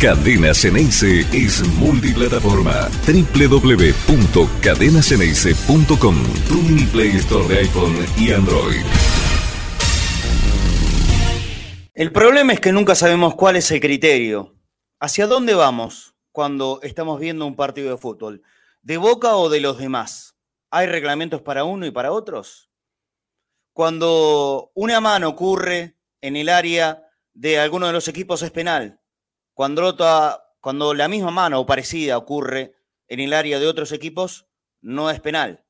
Cadena Ceneice es multiplataforma. www.cadenaceneice.com Tu Play Store de iPhone y Android. El problema es que nunca sabemos cuál es el criterio. ¿Hacia dónde vamos cuando estamos viendo un partido de fútbol? ¿De Boca o de los demás? ¿Hay reglamentos para uno y para otros? Cuando una mano ocurre en el área de alguno de los equipos es penal. Cuando, la misma mano o parecida ocurre en el área de otros equipos, no es penal.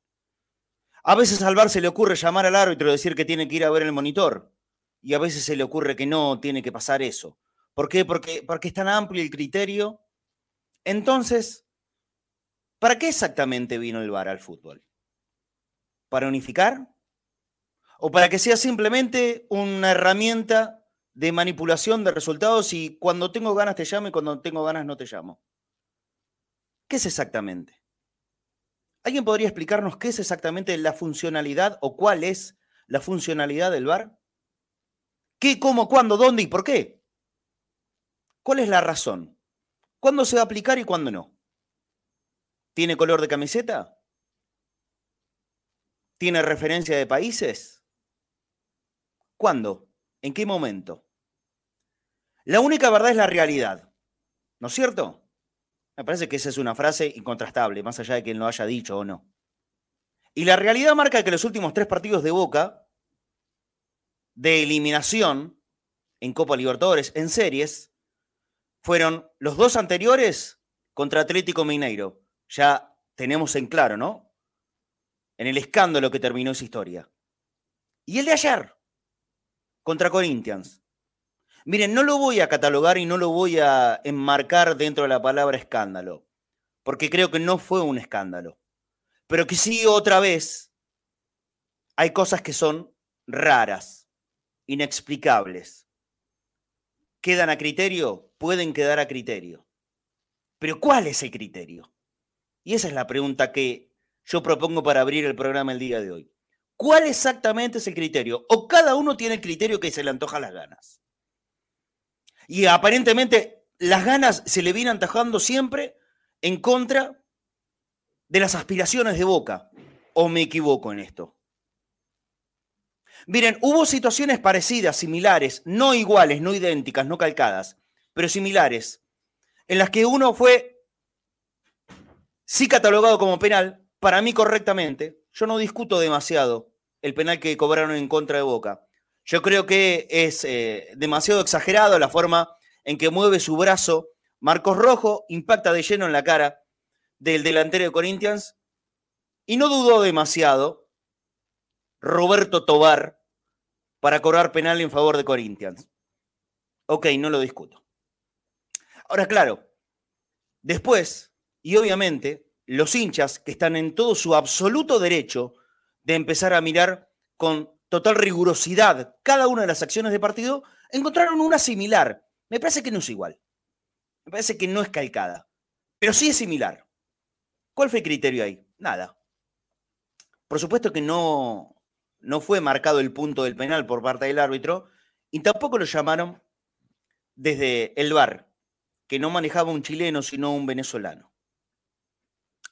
A veces al VAR se le ocurre llamar al árbitro y decir que tiene que ir a ver el monitor. Y a veces se le ocurre que no tiene que pasar eso. ¿Por qué? Porque, porque es tan amplio el criterio. Entonces, ¿para qué exactamente vino el VAR al fútbol? ¿Para unificar? ¿O para que sea simplemente una herramienta de manipulación de resultados y cuando tengo ganas te llamo y cuando tengo ganas no te llamo. ¿Qué es exactamente? ¿Alguien podría explicarnos qué es exactamente la funcionalidad o cuál es la funcionalidad del VAR? ¿Qué, cómo, cuándo, dónde y por qué? ¿Cuál es la razón? ¿Cuándo se va a aplicar y cuándo no? ¿Tiene color de camiseta? ¿Tiene referencia de países? ¿Cuándo? ¿En qué momento? La única verdad es la realidad. ¿No es cierto? Me parece que esa es una frase incontrastable, más allá de quien lo haya dicho o no. Y la realidad marca que los últimos tres partidos de Boca, de eliminación en Copa Libertadores, en series, fueron los dos anteriores contra Atlético Mineiro. Ya tenemos en claro, ¿no? En el escándalo que terminó esa historia. Y el de ayer, contra Corinthians. Miren, no lo voy a catalogar y no lo voy a enmarcar dentro de la palabra escándalo, porque creo que no fue un escándalo. Pero que sí, otra vez, hay cosas que son raras, inexplicables. ¿Quedan a criterio? Pueden quedar a criterio. Pero ¿cuál es el criterio? Y esa es la pregunta que yo propongo para abrir el programa el día de hoy. ¿Cuál exactamente es el criterio? ¿O cada uno tiene el criterio que se le antoja las ganas? Y aparentemente las ganas se le vienen antajando siempre en contra de las aspiraciones de Boca. ¿O me equivoco en esto? Miren, hubo situaciones parecidas, similares, no iguales, no idénticas, no calcadas, pero similares, en las que uno fue sí catalogado como penal, para mí correctamente. Yo no discuto demasiado el penal que cobraron en contra de Boca. Yo creo que es eh, demasiado exagerado la forma en que mueve su brazo. Marcos Rojo impacta de lleno en la cara del delantero de Corinthians y no dudó demasiado Roberto Tobar para cobrar penal en favor de Corinthians. Ok, no lo discuto. Ahora, claro, después, y obviamente, los hinchas que están en todo su absoluto derecho de empezar a mirar con total rigurosidad cada una de las acciones de partido, encontraron una similar. Me parece que no es igual. Me parece que no es calcada. Pero sí es similar. ¿Cuál fue el criterio ahí? Nada. Por supuesto que no, no fue marcado el punto del penal por parte del árbitro y tampoco lo llamaron desde el bar, que no manejaba un chileno sino un venezolano.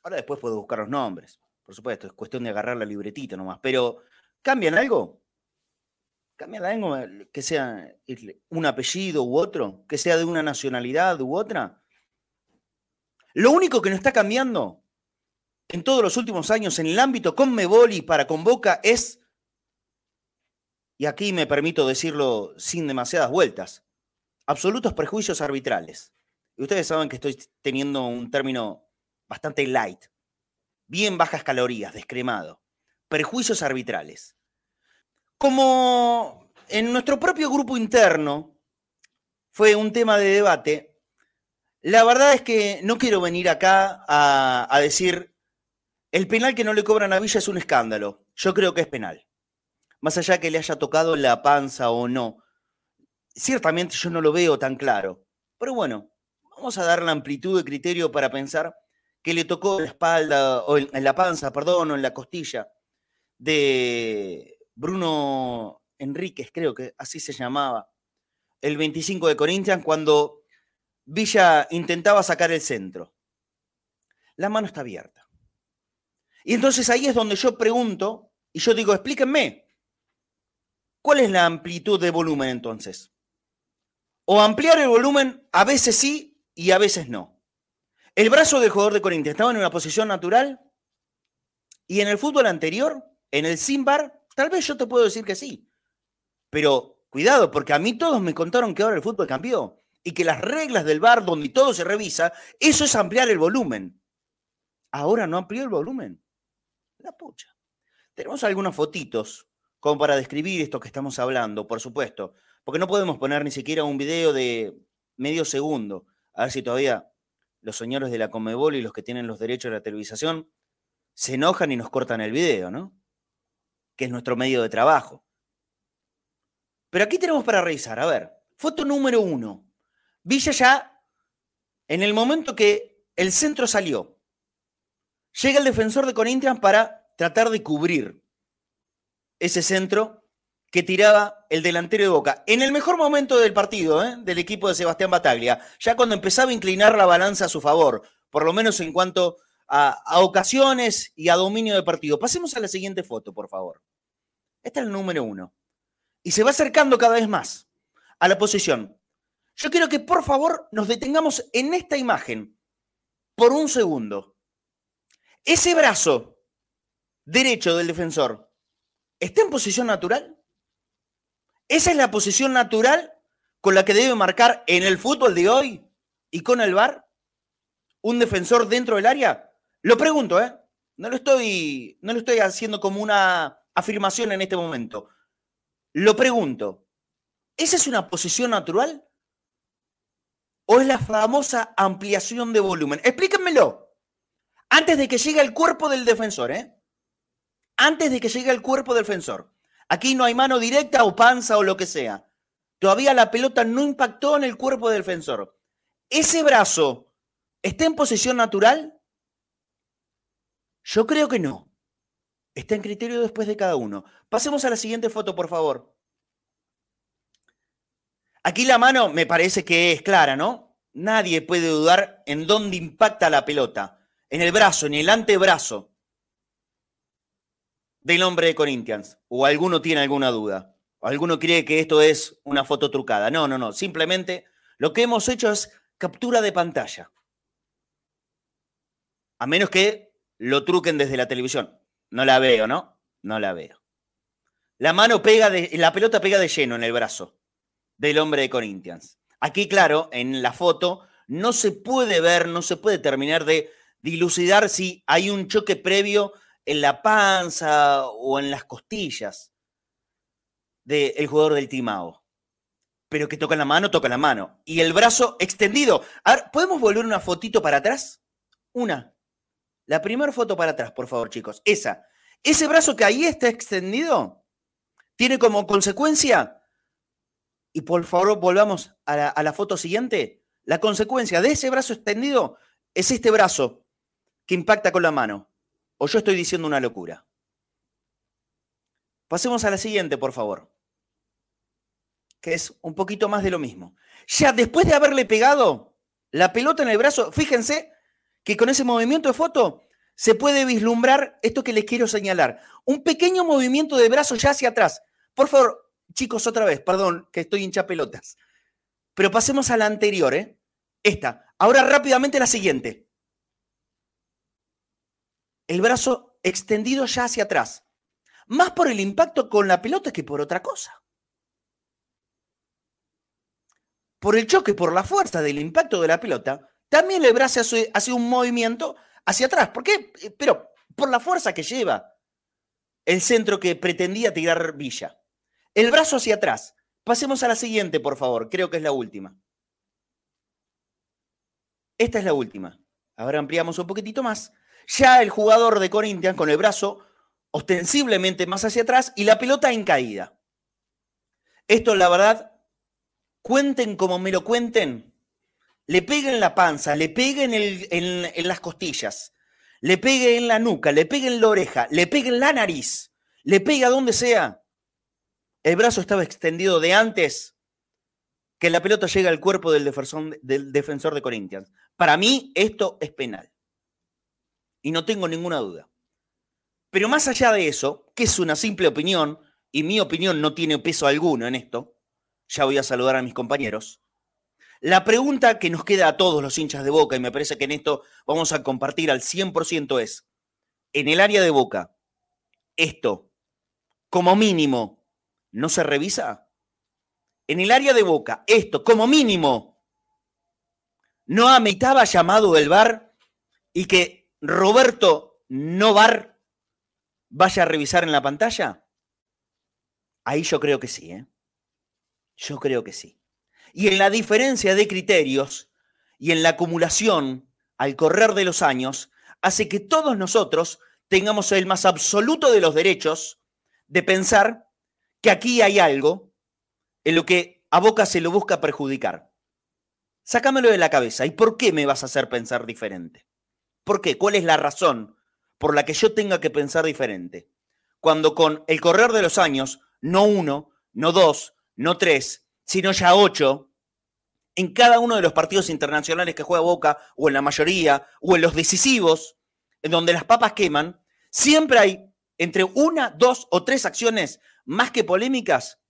Ahora después puedo buscar los nombres. Por supuesto, es cuestión de agarrar la libretita nomás. Pero ¿Cambian algo? ¿Cambian algo que sea un apellido u otro? ¿Que sea de una nacionalidad u otra? Lo único que no está cambiando en todos los últimos años en el ámbito con Meboli para Convoca es, y aquí me permito decirlo sin demasiadas vueltas, absolutos prejuicios arbitrales. Y ustedes saben que estoy teniendo un término bastante light, bien bajas calorías, descremado perjuicios arbitrales. Como en nuestro propio grupo interno fue un tema de debate, la verdad es que no quiero venir acá a, decir el penal que no le cobran a Villa es un escándalo. Yo creo que es penal. Más allá que le haya tocado la panza o no. Ciertamente yo no lo veo tan claro. Pero bueno, vamos a dar la amplitud de criterio para pensar que le tocó la espalda, o en la panza, perdón, o en la costilla de Bruno Enríquez, creo que así se llamaba, el 25 de Corinthians, cuando Villa intentaba sacar el centro. La mano está abierta. Y entonces ahí es donde yo pregunto y yo digo, explíquenme, ¿cuál es la amplitud de volumen entonces? O ampliar el volumen a veces sí y a veces no. El brazo del jugador de Corinthians estaba en una posición natural y en el fútbol anterior, en el Simbar, tal vez yo te puedo decir que sí. Pero cuidado, porque a mí todos me contaron que ahora el fútbol cambió y que las reglas del bar donde todo se revisa, eso es ampliar el volumen. Ahora no amplió el volumen. La pucha. Tenemos algunas fotitos como para describir esto que estamos hablando, por supuesto, porque no podemos poner ni siquiera un video de medio segundo. A ver si todavía los señores de la Comebol y los que tienen los derechos de la televisación se enojan y nos cortan el video, ¿no? Que es nuestro medio de trabajo. Pero aquí tenemos para revisar, a ver, foto número uno. Villa ya, en el momento que el centro salió, llega el defensor de Corinthians para tratar de cubrir ese centro que tiraba el delantero de Boca. En el mejor momento del partido, ¿eh? del equipo de Sebastián Bataglia, ya cuando empezaba a inclinar la balanza a su favor, por lo menos en cuanto a, ocasiones y a dominio de partido. Pasemos a la siguiente foto, por favor. Esta es el número uno. Y se va acercando cada vez más a la posición. Yo quiero que por favor nos detengamos en esta imagen por un segundo. Ese brazo derecho del defensor está en posición natural. Esa es la posición natural con la que debe marcar en el fútbol de hoy y con el VAR un defensor dentro del área. Lo pregunto, ¿eh? No lo estoy, no lo estoy haciendo como una afirmación en este momento. Lo pregunto. ¿Esa es una posición natural? ¿O es la famosa ampliación de volumen? Explíquenmelo. Antes de que llegue el cuerpo del defensor, ¿eh? Antes de que llegue el cuerpo del defensor. Aquí no hay mano directa o panza o lo que sea. Todavía la pelota no impactó en el cuerpo del defensor. ¿Ese brazo está en posición natural? Yo creo que no. Está en criterio después de cada uno. Pasemos a la siguiente foto, por favor. Aquí la mano me parece que es clara, ¿no? Nadie puede dudar en dónde impacta la pelota. En el brazo, en el antebrazo del hombre de Corinthians. O alguno tiene alguna duda. O alguno cree que esto es una foto trucada. No, no, no. Simplemente lo que hemos hecho es captura de pantalla. A menos que lo truquen desde la televisión. No la veo, ¿no? No la veo. La mano pega la pelota pega de lleno en el brazo del hombre de Corinthians. Aquí, claro, en la foto no se puede ver, no se puede terminar de dilucidar si hay un choque previo en la panza o en las costillas del jugador del Timao. Pero que toca la mano, toca la mano. Y el brazo extendido. A ¿podemos volver una fotito para atrás? Una. La primera foto para atrás, por favor, chicos. Esa. Ese brazo que ahí está extendido tiene como consecuencia, y por favor volvamos a la, a la foto siguiente, la consecuencia de ese brazo extendido es este brazo que impacta con la mano. O yo estoy diciendo una locura. Pasemos a la siguiente, por favor. Que es un poquito más de lo mismo. Ya después de haberle pegado la pelota en el brazo, fíjense que con ese movimiento de foto se puede vislumbrar esto que les quiero señalar. Un pequeño movimiento de brazo ya hacia atrás. Por favor, chicos, otra vez, perdón, que estoy hincha pelotas. Pero pasemos a la anterior, ¿eh? Esta. Ahora rápidamente la siguiente. El brazo extendido ya hacia atrás. Más por el impacto con la pelota que por otra cosa. Por el choque, por la fuerza del impacto de la pelota, también el brazo hace, un movimiento hacia atrás. ¿Por qué? Eh, pero por la fuerza que lleva el centro que pretendía tirar Villa. El brazo hacia atrás. Pasemos a la siguiente, por favor. Creo que es la última. Esta es la última. Ahora ampliamos un poquitito más. Ya el jugador de Corinthians con el brazo ostensiblemente más hacia atrás y la pelota en caída. Esto, la verdad, cuenten como me lo cuenten, le pegue en la panza, le pegue en, las costillas, le pegue en la nuca, le pegue en la oreja, le pegue en la nariz, le pegue a donde sea. El brazo estaba extendido de antes que la pelota llega al cuerpo del defensor, del defensor de Corinthians. Para mí esto es penal. Y no tengo ninguna duda. Pero más allá de eso, que es una simple opinión, y mi opinión no tiene peso alguno en esto, ya voy a saludar a mis compañeros. La pregunta que nos queda a todos los hinchas de Boca, y me parece que en esto vamos a compartir al 100%, es, en el área de Boca, esto, como mínimo, ¿no se revisa? En el área de Boca, esto, como mínimo, ¿no ameritaba llamado del VAR y que Roberto Novar vaya a revisar en la pantalla? Ahí yo creo que sí, ¿eh? Yo creo que sí. Y en la diferencia de criterios y en la acumulación al correr de los años, hace que todos nosotros tengamos el más absoluto de los derechos de pensar que aquí hay algo en lo que a Boca se lo busca perjudicar. Sácamelo de la cabeza. ¿Y por qué me vas a hacer pensar diferente? ¿Por qué? ¿Cuál es la razón por la que yo tenga que pensar diferente? Cuando con el correr de los años, no uno, no dos, no tres, sino ya ocho, en cada uno de los partidos internacionales que juega Boca, o en la mayoría, o en los decisivos, en donde las papas queman, siempre hay entre una, dos o tres acciones más que polémicas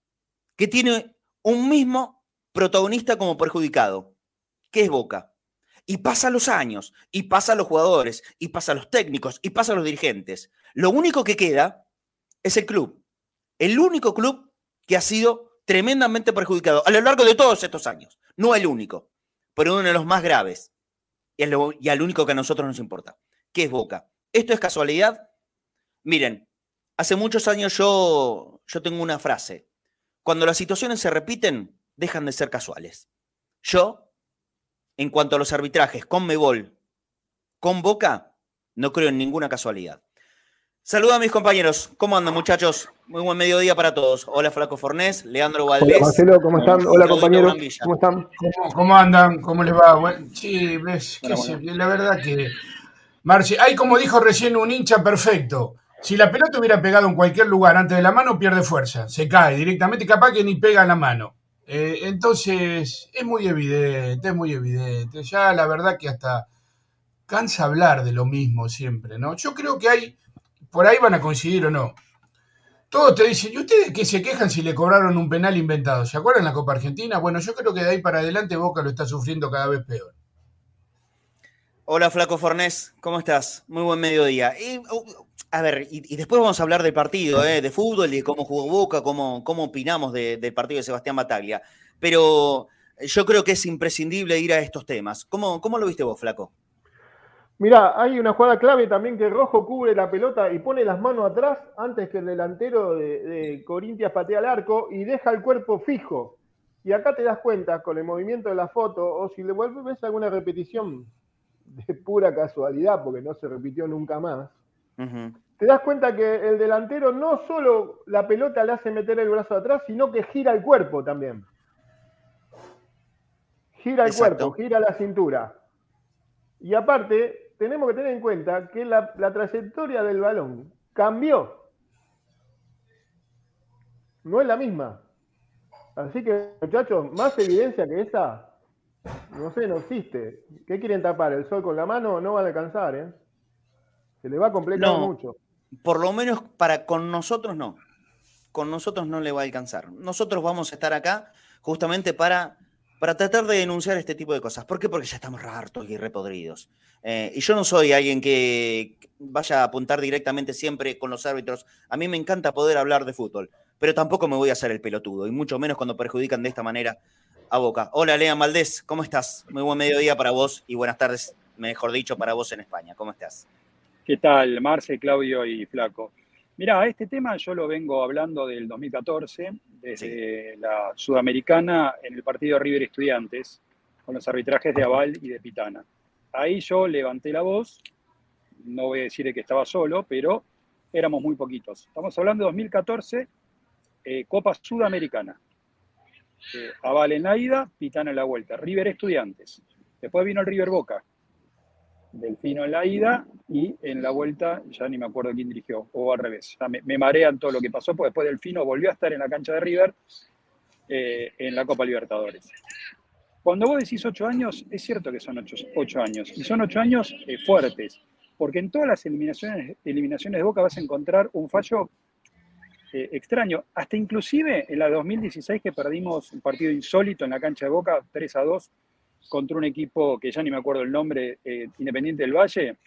que tiene un mismo protagonista como perjudicado, que es Boca. Y pasa los años, y pasa los jugadores, y pasa los técnicos, y pasa los dirigentes. Lo único que queda es el club. El único club que ha sido tremendamente perjudicado a lo largo de todos estos años. No el único, pero uno de los más graves. Y, al único que a nosotros nos importa, que es Boca. ¿Esto es casualidad? Miren, hace muchos años yo, yo tengo una frase. Cuando las situaciones se repiten, dejan de ser casuales. Yo, en cuanto a los arbitrajes con Mebol, con Boca, no creo en ninguna casualidad. Saludos a mis compañeros. ¿Cómo andan, muchachos? Muy buen mediodía para todos. Hola, Flaco Fornés, Leandro Valdés. Hola, Marcelo, ¿cómo están? Hola, compañeros. ¿Cómo están? ¿Cómo, andan? ¿Cómo les va? sí, ves, la verdad que. Marci, hay como dijo recién un hincha perfecto. Si la pelota hubiera pegado en cualquier lugar antes de la mano, pierde fuerza. Se cae directamente, capaz que ni pega en la mano. Eh, entonces, es muy evidente, es muy evidente. Ya la verdad que hasta cansa hablar de lo mismo siempre, ¿no? Yo creo que hay por ahí van a coincidir o no. Todos te dicen, ¿y ustedes qué se quejan si le cobraron un penal inventado? ¿Se acuerdan la Copa Argentina? Bueno, yo creo que de ahí para adelante Boca lo está sufriendo cada vez peor. Hola, Flaco Fornés, ¿cómo estás? Muy buen mediodía. Uh, a ver, y, después vamos a hablar del partido, ¿eh? de fútbol y cómo jugó Boca, cómo, cómo opinamos del partido de Sebastián Bataglia. Pero yo creo que es imprescindible ir a estos temas. ¿Cómo, cómo lo viste vos, Flaco? Mirá, hay una jugada clave también que Rojo cubre la pelota y pone las manos atrás antes que el delantero de, de Corintias patea al arco y deja el cuerpo fijo. Y acá te das cuenta con el movimiento de la foto, o si le vuelves ves alguna repetición de pura casualidad, porque no se repitió nunca más, te das cuenta que el delantero no solo la pelota le hace meter el brazo atrás, sino que gira el cuerpo también. Gira el cuerpo, gira la cintura. Y aparte, tenemos que tener en cuenta que la, trayectoria del balón cambió. No es la misma. Así que, muchachos, más evidencia que esa, no sé, no existe. ¿Qué quieren tapar? ¿El sol con la mano? No van a alcanzar, ¿eh? Se le va a completar mucho. Por lo menos para con nosotros no. Con nosotros no le va a alcanzar. Nosotros vamos a estar acá justamente para para tratar de denunciar este tipo de cosas. ¿Por qué? Porque ya estamos hartos y repodridos. Eh, y yo no soy alguien que vaya a apuntar directamente siempre con los árbitros. A mí me encanta poder hablar de fútbol, pero tampoco me voy a hacer el pelotudo, y mucho menos cuando perjudican de esta manera a Boca. Hola, Lea Maldés, ¿cómo estás? Muy buen mediodía para vos y buenas tardes, mejor dicho, para vos en España. ¿Cómo estás? ¿Qué tal, Marce, Claudio y Flaco? Mira, este tema yo lo vengo hablando del 2014, desde la Sudamericana en el partido River Estudiantes, con los arbitrajes de Aval y de Pitana. Ahí yo levanté la voz, no voy a decir que estaba solo, pero éramos muy poquitos. Estamos hablando de 2014, eh, Copa Sudamericana. Eh, Aval en la ida, Pitana en la vuelta. River Estudiantes. Después vino el River Boca, Delfino en la ida y en la vuelta ya ni me acuerdo quién dirigió, o al revés. me, marean todo lo que pasó, porque después Delfino volvió a estar en la cancha de River eh, en la Copa Libertadores. Cuando vos decís ocho años, es cierto que son ocho, años, y son ocho años eh, fuertes, porque en todas las eliminaciones, eliminaciones de Boca vas a encontrar un fallo eh, extraño, hasta inclusive en la 2016 que perdimos un partido insólito en la cancha de Boca, 3 a 2, contra un equipo que ya ni me acuerdo el nombre, Independiente del Valle,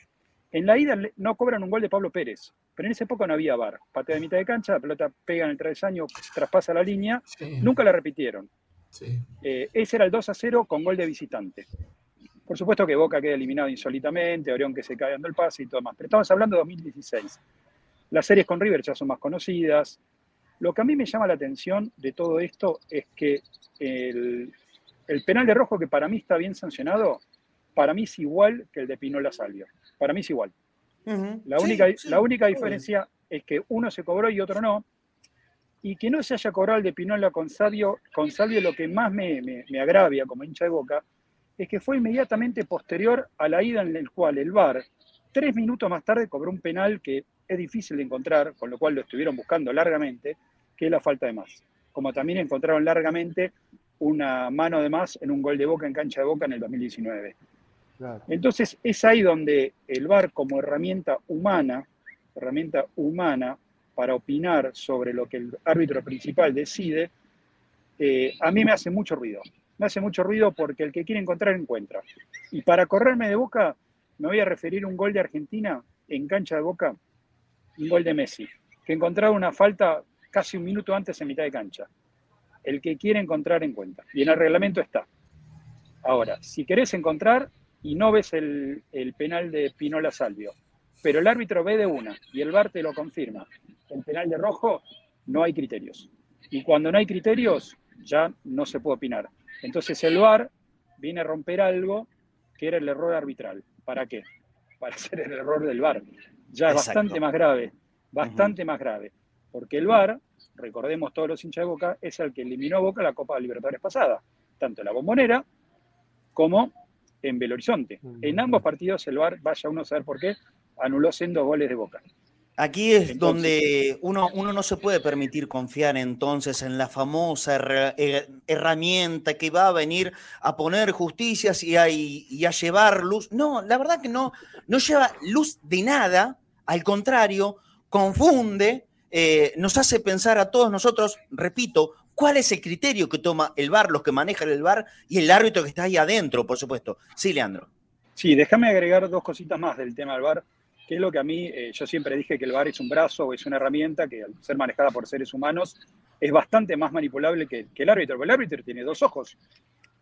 en la ida no cobran un gol de Pablo Pérez, pero en esa época no había bar. Patea de mitad de cancha, la pelota pega en el travesaño, traspasa la línea, nunca la repitieron. Eh, ese era el 2 a 0 con gol de visitante. Por supuesto que Boca queda eliminado insólitamente, Orión que se cae dando el pase y todo más. Pero estamos hablando de 2016. Las series con River ya son más conocidas. Lo que a mí me llama la atención de todo esto es que el, el penal de rojo, que para mí está bien sancionado, para mí es igual que el de Pinola Salvio. Para mí es igual. la, única, la única diferencia es que uno se cobró y otro no. Y que no se haya cobrado el de Pinola con Salvio, con Salvio lo que más me, me, agravia como hincha de boca es que fue inmediatamente posterior a la ida en la cual el VAR, tres minutos más tarde, cobró un penal que es difícil de encontrar, con lo cual lo estuvieron buscando largamente, que es la falta de más. Como también encontraron largamente una mano de más en un gol de boca en cancha de boca en el 2019. Entonces es ahí donde el VAR como herramienta humana, herramienta humana para opinar sobre lo que el árbitro principal decide, eh, a mí me hace mucho ruido. Me hace mucho ruido porque el que quiere encontrar encuentra. Y para correrme de boca, me voy a referir a un gol de Argentina en cancha de boca, un gol de Messi, que encontraba una falta casi un minuto antes en mitad de cancha. El que quiere encontrar encuentra. Y en el reglamento está. Ahora, si querés encontrar, y no ves el, penal de Pinola Salvio, pero el árbitro ve de una y el VAR te lo confirma, el penal de rojo, no hay criterios. Y cuando no hay criterios, ya no se puede opinar. Entonces el VAR viene a romper algo que era el error arbitral. ¿Para qué? Para hacer el error del VAR. Ya es bastante más grave, bastante más grave. Porque el VAR, recordemos todos los hinchas de Boca, es el que eliminó a Boca la Copa de Libertadores pasada, tanto en la bombonera como en Belo Horizonte. En ambos partidos el VAR, vaya uno a saber por qué, anuló siendo goles de Boca. Aquí es donde uno, uno, no se puede permitir confiar entonces en la famosa eh, herramienta que va a venir a poner justicias y a, y a, llevar luz. No, la verdad que no, no lleva luz de nada, al contrario, confunde, eh, nos hace pensar a todos nosotros, repito, ¿Cuál es el criterio que toma el bar, los que manejan el bar y el árbitro que está ahí adentro, por supuesto? Sí, Leandro. Sí, déjame agregar dos cositas más del tema del bar, que es lo que a mí, eh, yo siempre dije que el bar es un brazo o es una herramienta que al ser manejada por seres humanos es bastante más manipulable que, el árbitro, porque el árbitro tiene dos ojos,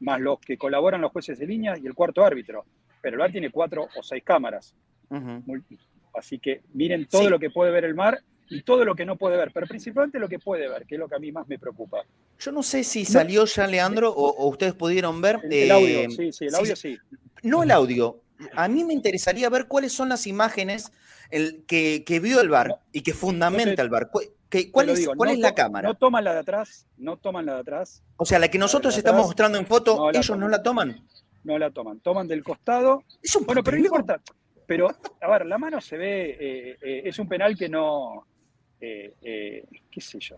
más los que colaboran los jueces de línea y el cuarto árbitro, pero el bar tiene cuatro o seis cámaras. Así que miren todo lo que puede ver el mar y todo lo que no puede ver, pero principalmente lo que puede ver, que es lo que a mí más me preocupa. Yo no sé si salió ya, Leandro, o, ustedes pudieron ver. El, audio, eh, sí, sí, el audio sí. No el audio. A mí me interesaría ver cuáles son las imágenes el, que, vio el bar y que fundamenta el bar. ¿Cuál, es, cuál es la cámara? No toman la de atrás, no toman la de atrás. O sea, la que nosotros estamos mostrando en foto, ellos no la toman. No la toman, toman del costado. bueno, pero no importa. Pero, a ver, la mano se ve, eh, eh, es un penal que no, eh, eh, qué sé yo.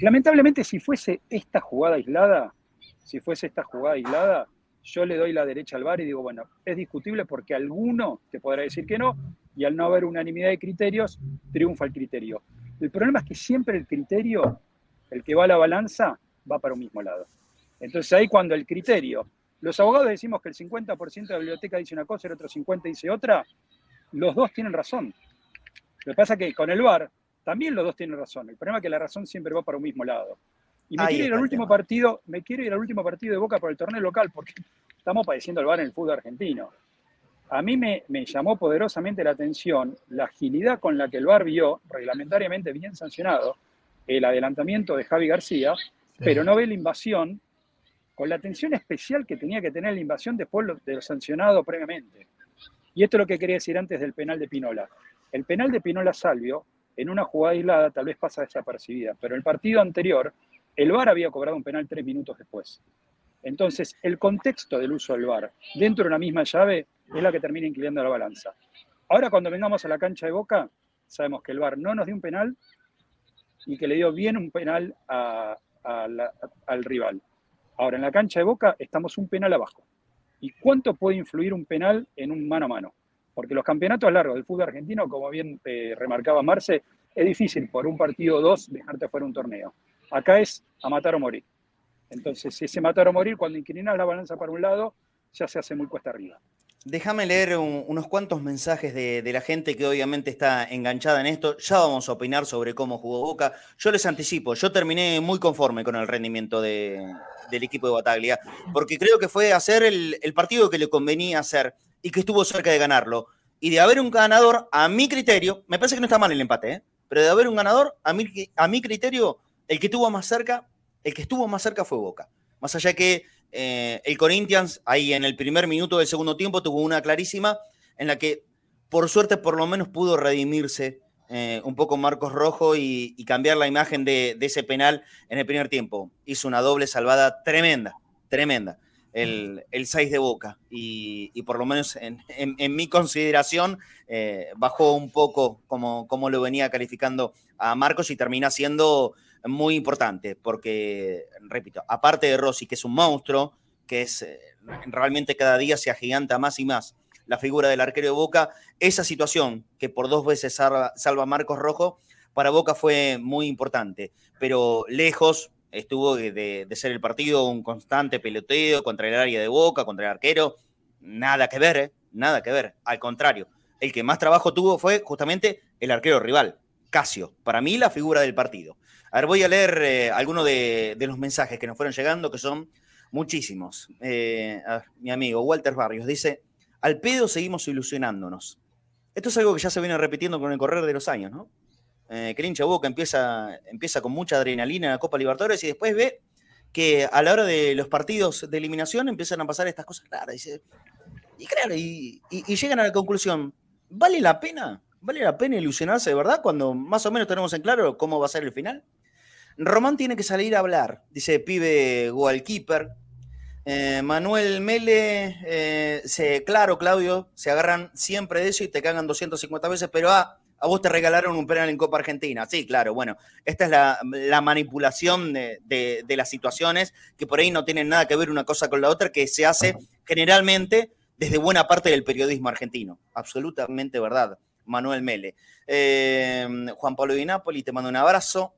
Lamentablemente, si fuese esta jugada aislada, si fuese esta jugada aislada, yo le doy la derecha al VAR y digo, bueno, es discutible porque alguno te podrá decir que no, y al no haber unanimidad de criterios, triunfa el criterio. El problema es que siempre el criterio, el que va a la balanza, va para un mismo lado. Entonces ahí cuando el criterio, los abogados decimos que el 50% de la biblioteca dice una cosa y el otro 50% dice otra, los dos tienen razón. Lo que pasa es que con el VAR también los dos tienen razón. El problema es que la razón siempre va para un mismo lado. Y me quiero ir al último partido, me quiero ir al último partido de Boca por el torneo local, porque estamos padeciendo el bar en el fútbol argentino. A mí me, llamó poderosamente la atención la agilidad con la que el VAR vio, reglamentariamente bien sancionado, el adelantamiento de Javi García, pero no ve la invasión con la atención especial que tenía que tener la invasión después de lo sancionado previamente. Y esto es lo que quería decir antes del penal de Pinola. El penal de Pinola Salvio en una jugada aislada tal vez pasa desapercibida, pero el partido anterior, el VAR había cobrado un penal tres minutos después. Entonces, el contexto del uso del VAR dentro de una misma llave es la que termina inclinando la balanza. Ahora, cuando vengamos a la cancha de Boca, sabemos que el VAR no nos dio un penal y que le dio bien un penal al rival. Ahora, en la cancha de Boca estamos un penal abajo. ¿Y cuánto puede influir un penal en un mano a mano? Porque los campeonatos largos del fútbol argentino, como bien eh, remarcaba Marce, es difícil por un partido o dos dejarte fuera un torneo. Acá es a matar o morir. Entonces, ese matar o morir, cuando inclinas la balanza para un lado, ya se hace muy cuesta arriba. Déjame leer unos cuantos mensajes de, la gente que obviamente está enganchada en esto. Ya vamos a opinar sobre cómo jugó Boca. Yo les anticipo, yo terminé muy conforme con el rendimiento del equipo de Bataglia, porque creo que fue hacer el, partido que le convenía hacer y que estuvo cerca de ganarlo. Y de haber un ganador, a mi criterio, me parece que no está mal el empate, ¿eh? pero de haber un ganador, a mi, a mi criterio, el que estuvo más cerca, el que estuvo más cerca fue Boca. Más allá que eh, el Corinthians, ahí en el primer minuto del segundo tiempo, tuvo una clarísima en la que, por suerte, por lo menos pudo redimirse eh, un poco Marcos Rojo y, cambiar la imagen de, ese penal en el primer tiempo. Hizo una doble salvada tremenda, tremenda. El, 6 de Boca. Y, por lo menos en, mi consideración, eh, bajó un poco como, como lo venía calificando a Marcos y termina siendo muy importante, porque, repito, aparte de Rossi, que es un monstruo, que es eh, realmente cada día se agiganta más y más la figura del arquero de Boca, esa situación que por dos veces salva, salva Marcos Rojo, para Boca fue muy importante, pero lejos estuvo de, ser el partido un constante peloteo contra el área de Boca, contra el arquero, nada que ver, ¿eh? nada que ver, al contrario, el que más trabajo tuvo fue justamente el arquero rival, Casio, para mí la figura del partido. A ver, voy a leer eh, algunos de, los mensajes que nos fueron llegando, que son muchísimos. Eh, mi amigo Walter Barrios dice, al pedo seguimos ilusionándonos. Esto es algo que ya se viene repitiendo con el correr de los años, ¿no? Eh, que el hincha empieza, empieza con mucha adrenalina en la Copa Libertadores y después ve que a la hora de los partidos de eliminación empiezan a pasar estas cosas raras. Y, claro, y llegan a la conclusión, ¿vale la pena? ¿Vale la pena ilusionarse de verdad cuando más o menos tenemos en claro cómo va a ser el final? Román tiene que salir a hablar, dice pibe goalkeeper. Eh, Manuel Mele, eh, claro, Claudio, se agarran siempre de eso y te cagan 250 veces, pero ah, a vos te regalaron un penal en Copa Argentina. Sí, claro, bueno, esta es la, manipulación de, las situaciones que por ahí no tienen nada que ver una cosa con la otra, que se hace generalmente desde buena parte del periodismo argentino. Absolutamente verdad, Manuel Mele. Eh, Juan Pablo Di Napoli, te mando un abrazo.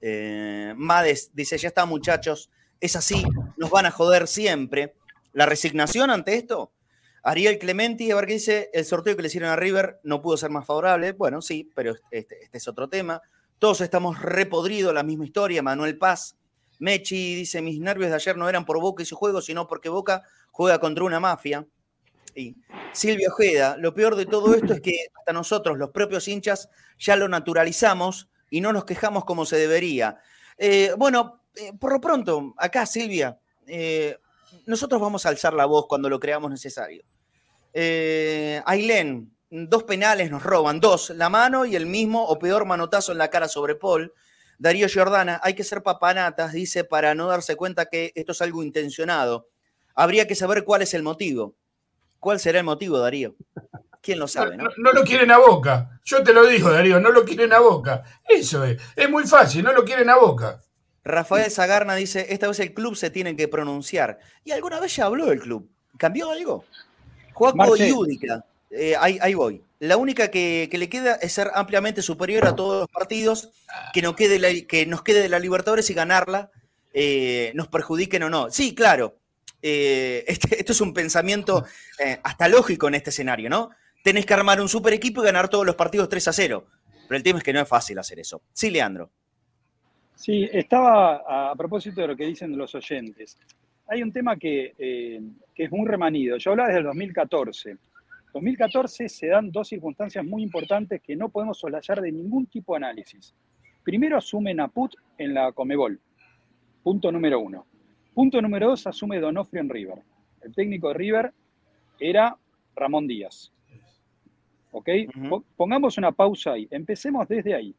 Eh, Mades dice, ya está muchachos, es así, nos van a joder siempre. La resignación ante esto. Ariel Clementi, a ver qué dice, el sorteo que le hicieron a River no pudo ser más favorable. Bueno, sí, pero este, este es otro tema. Todos estamos repodridos, la misma historia. Manuel Paz. Mechi dice, mis nervios de ayer no eran por Boca y su juego, sino porque Boca juega contra una mafia. Y Silvia Ojeda, lo peor de todo esto es que hasta nosotros, los propios hinchas, ya lo naturalizamos y no nos quejamos como se debería. Eh, bueno, eh, por lo pronto, acá Silvia, eh, nosotros vamos a alzar la voz cuando lo creamos necesario. Ailén, dos penales nos roban, dos, la mano y el mismo o peor manotazo en la cara sobre Paul. Darío Giordana, hay que ser papanatas, dice, para no darse cuenta que esto es algo intencionado. Habría que saber cuál es el motivo. ¿Cuál será el motivo, Darío? ¿Quién lo sabe? No, no, lo quieren a boca. Yo te lo digo, Darío, no lo quieren a boca. Eso es. Es muy fácil, no lo quieren a boca. Rafael Zagarna dice: Esta vez el club se tiene que pronunciar. Y alguna vez ya habló el club. ¿Cambió algo? Juaco Yúdica. Eh, ahí, voy. La única que, le queda es ser ampliamente superior a todos los partidos, que, no quede que nos quede de la Libertadores y ganarla, eh, nos perjudiquen o no. Sí, claro. Eh, este, esto es un pensamiento hasta lógico en este escenario, ¿no? tenés que armar un super equipo y ganar todos los partidos 3 a 0. Pero el tema es que no es fácil hacer eso. Sí, Leandro. Sí, estaba a, propósito de lo que dicen los oyentes. Hay un tema que, eh, que es muy remanido. Yo hablaba desde el 2014. 2014 se dan dos circunstancias muy importantes que no podemos soslayar de ningún tipo de análisis. Primero asume Naput en la Comebol. Punto número uno. Punto número dos, asume Donofrio en River. El técnico de River era Ramón Díaz. ¿Ok? Pongamos una pausa ahí. Empecemos desde ahí.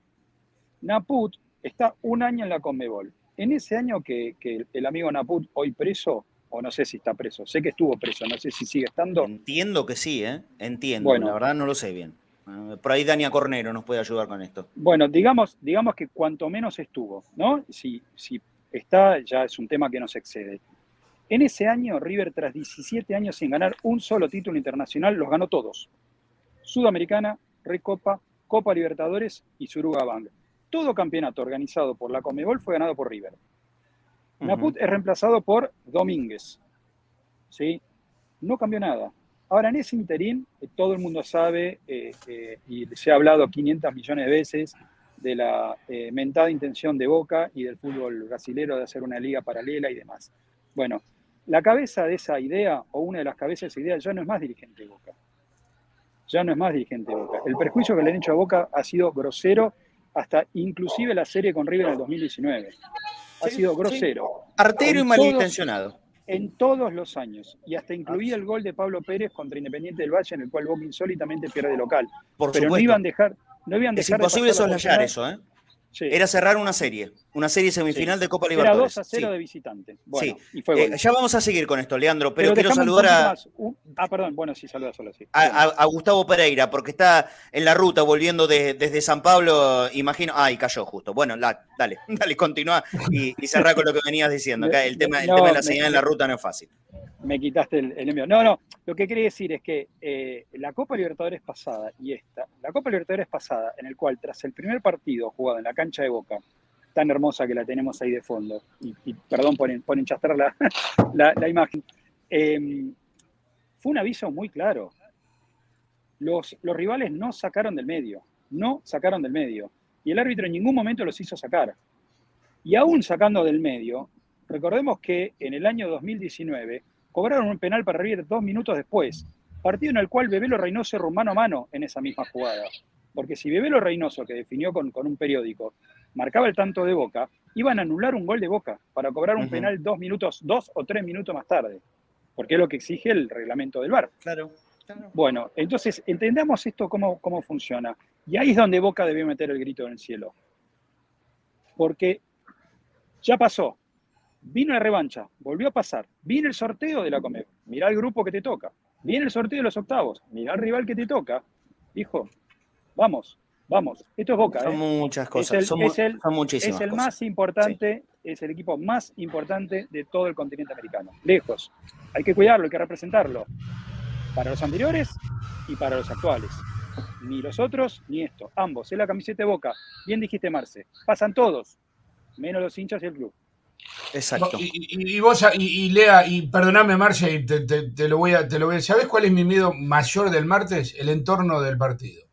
Naput está un año en la Conmebol. En ese año que, el amigo Naput, hoy preso, o no sé si está preso, sé que estuvo preso, no sé si sigue estando. Entiendo que sí, ¿eh? Entiendo, bueno, la verdad no lo sé bien. Ah, por ahí Dania Cornero nos puede ayudar con esto. Bueno, digamos, digamos que cuanto menos estuvo, ¿no? Si, si está, ya es un tema que nos excede. En ese año, River, tras 17 años sin ganar un solo título internacional, los ganó todos. Sudamericana, Recopa, Copa Libertadores y Suruga Bank. Todo campeonato organizado por la Comebol fue ganado por River. Naput es reemplazado por Domínguez. ¿Sí? No cambió nada. Ahora, en ese interín, eh, todo el mundo sabe, eh, eh, y se ha hablado 500 millones de veces, de la mentada intención de Boca y del fútbol brasilero de hacer una liga paralela y demás. Bueno, la cabeza de esa idea, o una de las cabezas de esa idea, ya no es más dirigente de Boca. Ya no es más dirigente de Boca. El perjuicio que le han hecho a Boca ha sido grosero, hasta inclusive la serie con River en el 2019. Ha sido grosero. Artero y malintencionado en todos los años, y hasta incluía el gol de Pablo Pérez contra Independiente del Valle, en el cual Boca insólitamente pierde local. Por Pero supuesto. no iban a dejar, no iban a Es dejar de imposible soslayar eso, ¿eh? Sí. Era cerrar una serie, una serie semifinal Sí. de Copa Era Libertadores. 2 a 0 Sí. de visitante. Bueno, y fue Eh, ya vamos a seguir con esto, Leandro, pero, Pero quiero saludar a, ah, perdón, bueno, sí, saluda solo, sí. a- a- a Gustavo Pereira, porque está en la ruta volviendo de- desde San Pablo, imagino. Ay, cayó justo. Bueno, la- dale, dale, continúa y, y cerrá con lo que venías diciendo. acá el tema, el No, tema de la me- señal en la ruta no es fácil. Me quitaste el, envío. No, no, lo que quería decir es que eh, la Copa Libertadores pasada y esta, la Copa Libertadores pasada, en el cual tras el primer partido jugado en la cancha de Boca, tan hermosa que la tenemos ahí de fondo, y, perdón por, por enchastrar la, la- imagen, eh, fue un aviso muy claro. Los, los rivales no sacaron del medio, no sacaron del medio, y el árbitro en ningún momento los hizo sacar. Y aún sacando del medio, recordemos que en el año 2019 cobraron un penal para River dos minutos después, partido en el cual Bebelo Reynoso erró mano a mano en esa misma jugada. Porque si Bebelo Reynoso, que definió con, con un periódico, marcaba el tanto de Boca, iban a anular un gol de Boca para cobrar un penal dos minutos, dos o tres minutos más tarde, porque es lo que exige el reglamento del VAR. Claro. Bueno, entonces entendamos esto cómo, cómo funciona. Y ahí es donde Boca debió meter el grito en el cielo. Porque ya pasó. Vino la revancha, volvió a pasar. Viene el sorteo de la Comer. Mirá el grupo que te toca. Viene el sorteo de los octavos. Mirá el rival que te toca. Hijo, vamos, vamos. Esto es Boca. Son ¿eh? muchas cosas, el- son, mu- es el- son muchísimas Es el cosas. más importante, es el equipo más importante de todo el continente americano. Lejos. Hay que cuidarlo, hay que representarlo. Para los anteriores y para los actuales. Ni los otros, ni esto. Ambos. Es la camiseta de boca. Bien dijiste, Marce. Pasan todos. Menos los hinchas y el club. Exacto. Y, y- y vos, y, y Lea, y perdoname, Marcia, y te, te- te lo voy a, te lo voy a. ¿Sabés cuál es mi miedo mayor del martes? El entorno del partido.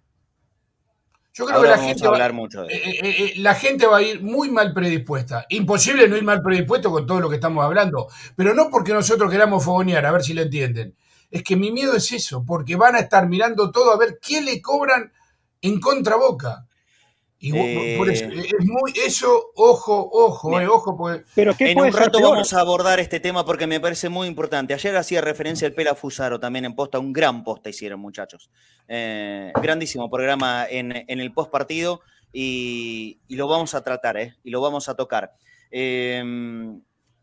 Yo creo Ahora que la vamos gente, a va, hablar mucho de eh, eh, eh, la gente va a ir muy mal predispuesta. Imposible no ir mal predispuesto con todo lo que estamos hablando. Pero no porque nosotros queramos fogonear, a ver si lo entienden. Es que mi miedo es eso, porque van a estar mirando todo a ver qué le cobran en contra Boca. Y vos- Eh. por eso, es muy, eso, ojo, ojo, eh, ojo, porque Pero ¿qué En puede un rato vamos a abordar este tema porque me parece muy importante. Ayer hacía referencia el Pela Fusaro también en posta, un gran posta hicieron muchachos. Eh, grandísimo programa en, en el post partido y, y lo vamos a tratar, ¿eh? Y lo vamos a tocar. Eh,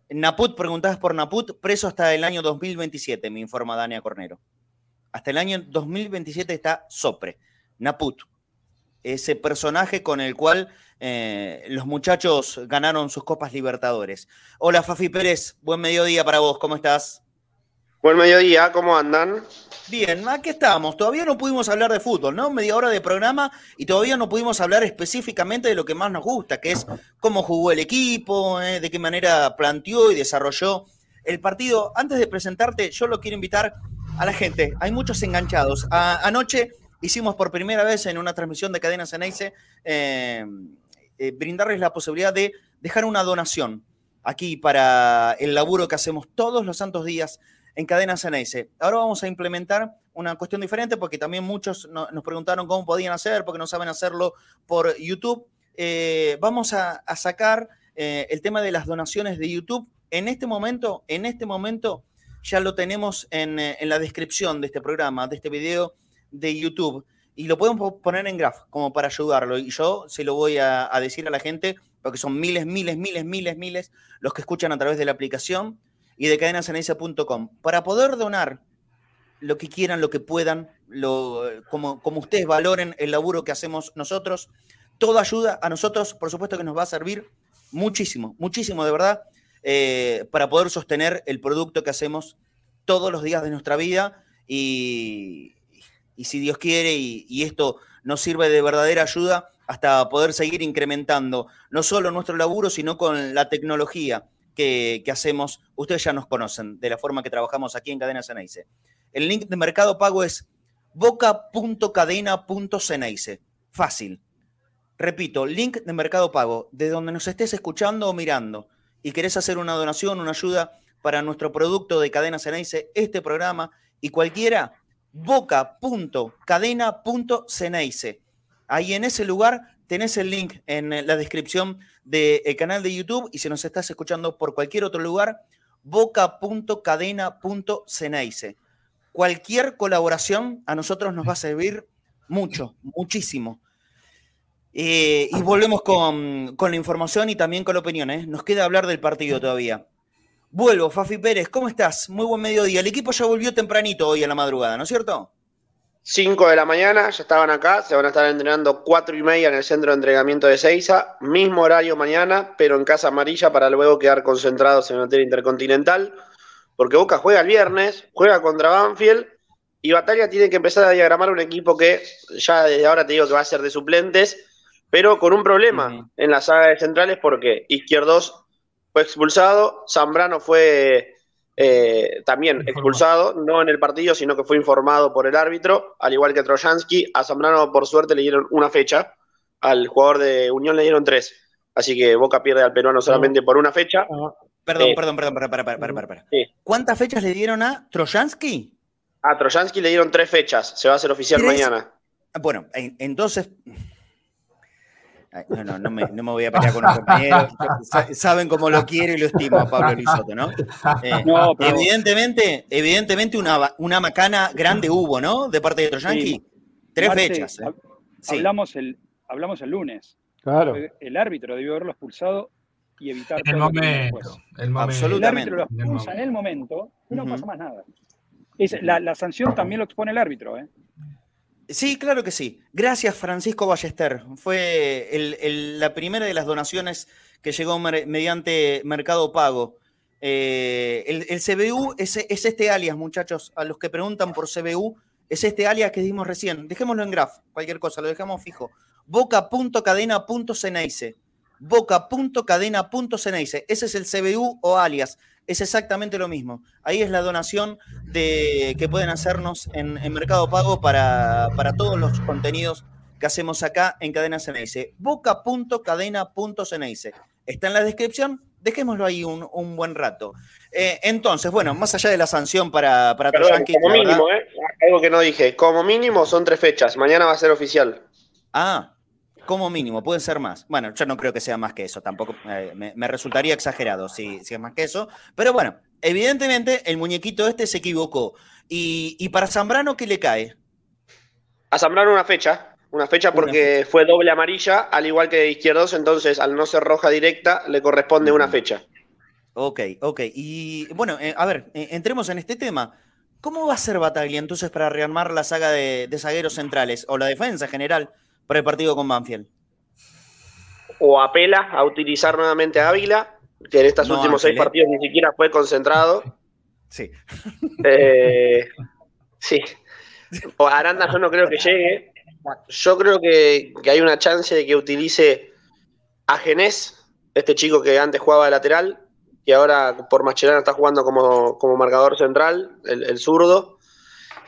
Naput, preguntabas por Naput, preso hasta el año 2027, me informa Dania Cornero. Hasta el año 2027 está Sopre, Naput, ese personaje con el cual eh, los muchachos ganaron sus Copas Libertadores. Hola Fafi Pérez, buen mediodía para vos, ¿cómo estás? Buen mediodía, ¿cómo andan? Bien, aquí estamos. Todavía no pudimos hablar de fútbol, ¿no? Media hora de programa y todavía no pudimos hablar específicamente de lo que más nos gusta, que es cómo jugó el equipo, eh, de qué manera planteó y desarrolló el partido. Antes de presentarte, yo lo quiero invitar a la gente. Hay muchos enganchados. A- anoche hicimos por primera vez en una transmisión de Cadena Ceneice eh, eh, brindarles la posibilidad de dejar una donación aquí para el laburo que hacemos todos los santos días en Cadena Ceneice. Ahora vamos a implementar una cuestión diferente porque también muchos no- nos preguntaron cómo podían hacer, porque no saben hacerlo por YouTube. Eh, vamos a, sacar eh, el tema de las donaciones de YouTube. En este momento, en este momento ya lo tenemos en, en la descripción de este programa, de este video de YouTube. Y lo podemos po- poner en graph como para ayudarlo. Y yo se lo voy a, decir a la gente, porque son miles, miles, miles, miles, miles los que escuchan a través de la aplicación y de cadenaceneice.com. Para poder donar lo que quieran, lo que puedan, lo, como, como ustedes valoren el laburo que hacemos nosotros, toda ayuda a nosotros, por supuesto que nos va a servir muchísimo, muchísimo de verdad, eh, para poder sostener el producto que hacemos todos los días de nuestra vida y, si Dios quiere y, esto nos sirve de verdadera ayuda hasta poder seguir incrementando no solo nuestro laburo, sino con la tecnología que, hacemos. Ustedes ya nos conocen de la forma que trabajamos aquí en Cadena Ceneice. El link de Mercado Pago es boca.cadena.ceneice. Fácil. Repito, link de Mercado Pago, de donde nos estés escuchando o mirando y querés hacer una donación, una ayuda para nuestro producto de Cadena Ceneice, este programa y cualquiera, boca.cadena.ceneice. Ahí en ese lugar tenés el link en la descripción del canal de YouTube y si nos estás escuchando por cualquier otro lugar, boca.cadena.ceneice. Cualquier colaboración a nosotros nos va a servir mucho, muchísimo. Eh, y volvemos con, la información y también con la opinión. ¿eh? Nos queda hablar del partido todavía. Vuelvo, Fafi Pérez, ¿cómo estás? Muy buen mediodía. El equipo ya volvió tempranito hoy a la madrugada, ¿no es cierto? 5 de la mañana, ya estaban acá, se van a estar entrenando 4 y media en el centro de entrenamiento de Seiza, mismo horario mañana, pero en Casa Amarilla para luego quedar concentrados en el Hotel Intercontinental, porque Boca juega el viernes, juega contra Banfield y Batalla tiene que empezar a diagramar un equipo que ya desde ahora te digo que va a ser de suplentes, pero con un problema en la saga de centrales porque Izquierdos fue expulsado, Zambrano fue eh, también expulsado, no en el partido, sino que fue informado por el árbitro, al igual que Trojansky. A Zambrano, por suerte, le dieron una fecha, al jugador de Unión le dieron tres. Así que Boca pierde al peruano solamente por una fecha. Perdón, eh, perdón, perdón, para, para, para, para, ¿Cuántas fechas le dieron a Trojansky? A Trojansky le dieron tres fechas, se va a hacer oficial mañana. Bueno, entonces, no, no, no me, no me, voy a pelear con los compañeros. Saben cómo lo quiero y lo estimo a Pablo Lisoto, ¿no? Eh, evidentemente, evidentemente una, una macana grande hubo, ¿no? De parte de Troyanqui. Tres fechas. ¿eh? Hablamos, el, hablamos el lunes. Claro. El árbitro debió haberlo expulsado y evitar el momento, el momento. Absolutamente. El árbitro lo expulsa en el momento y no pasa más nada. la, la sanción también lo expone el árbitro, ¿eh? Sí, claro que sí. Gracias, Francisco Ballester. Fue la primera de las donaciones que llegó mediante Mercado Pago. Eh, el, CBU es, este alias, muchachos. A los que preguntan por CBU, es este alias que dimos recién. Dejémoslo en graph, cualquier cosa, lo dejamos fijo. Boca.cadena.ceneice. Boca.cadena.ceneice. Ese es el CBU o alias es exactamente lo mismo. Ahí es la donación de, que pueden hacernos en, Mercado Pago para, todos los contenidos que hacemos acá en Cadena Ceneice. Boca.cadena.ceneice. Está en la descripción. Dejémoslo ahí un, buen rato. Eh, entonces, bueno, más allá de la sanción para, para Como mínimo, ¿eh? Algo que no dije. Como mínimo son tres fechas. Mañana va a ser oficial. Ah, como mínimo, puede ser más. Bueno, yo no creo que sea más que eso, tampoco eh, me, resultaría exagerado si, es más que eso. Pero bueno, evidentemente el muñequito este se equivocó. ¿Y, para Zambrano qué le cae? A Zambrano una fecha, una fecha porque fue doble amarilla, al igual que de izquierdos, entonces al no ser roja directa le corresponde una fecha. Ok, ok. Y bueno, eh, a ver, eh, entremos en este tema. ¿Cómo va a ser Bataglia entonces para rearmar la saga de, de zagueros centrales o la defensa general? Para el partido con Banfield. O apela a utilizar nuevamente a Ávila, que en estos últimos seis partidos ni siquiera fue concentrado. Sí. Eh, sí. O Aranda yo no creo que llegue. Yo creo que, hay una chance de que utilice a Genés, este chico que antes jugaba de lateral, y ahora por Mascherano está jugando como, como marcador central, el, el zurdo.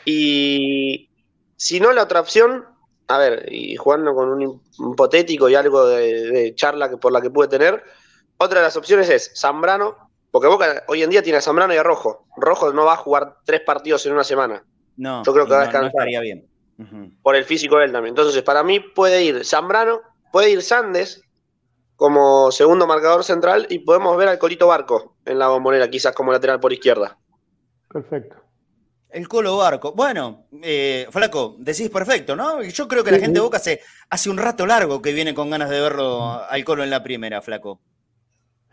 Y si no, la otra opción a ver, y jugando con un hipotético y algo de, charla que por la que puede tener, otra de las opciones es Zambrano, porque Boca hoy en día tiene a Zambrano y a Rojo. Rojo no va a jugar tres partidos en una semana. No, yo creo que va a descansar. bien. Por el físico de él también. Entonces, para mí puede ir Zambrano, puede ir Sandes como segundo marcador central y podemos ver al Colito Barco en la bombonera, quizás como lateral por izquierda. Perfecto. El Colo Barco. Bueno, eh, Flaco, decís perfecto, ¿no? Yo creo que la gente de Boca hace, hace un rato largo que viene con ganas de verlo al Colo en la primera, Flaco.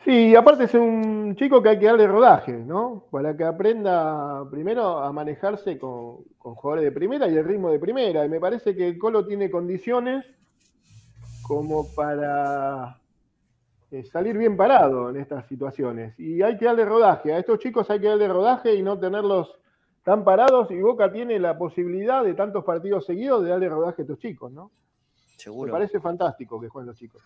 Sí, aparte es un chico que hay que darle rodaje, ¿no? Para que aprenda primero a manejarse con, con jugadores de primera y el ritmo de primera. Y me parece que el Colo tiene condiciones como para eh, salir bien parado en estas situaciones. Y hay que darle rodaje. A estos chicos hay que darle rodaje y no tenerlos tan parados. Y Boca tiene la posibilidad de tantos partidos seguidos de darle rodaje a estos chicos, ¿no? Seguro. Me parece fantástico que jueguen los chicos.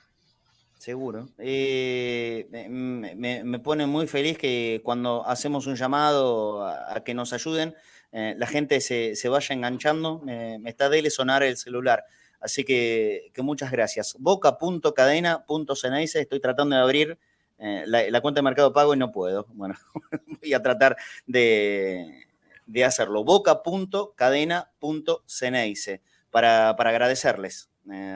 Seguro. Eh, me, pone muy feliz que cuando hacemos un llamado a, que nos ayuden, eh, la gente se, vaya enganchando. Me, está de sonar el celular. Así que, muchas gracias. Boca.cadena.ceneice. Estoy tratando de abrir eh, la, cuenta de Mercado Pago y no puedo. Bueno, voy a tratar de, de hacerlo. Boca.cadena.ceneice para, para agradecerles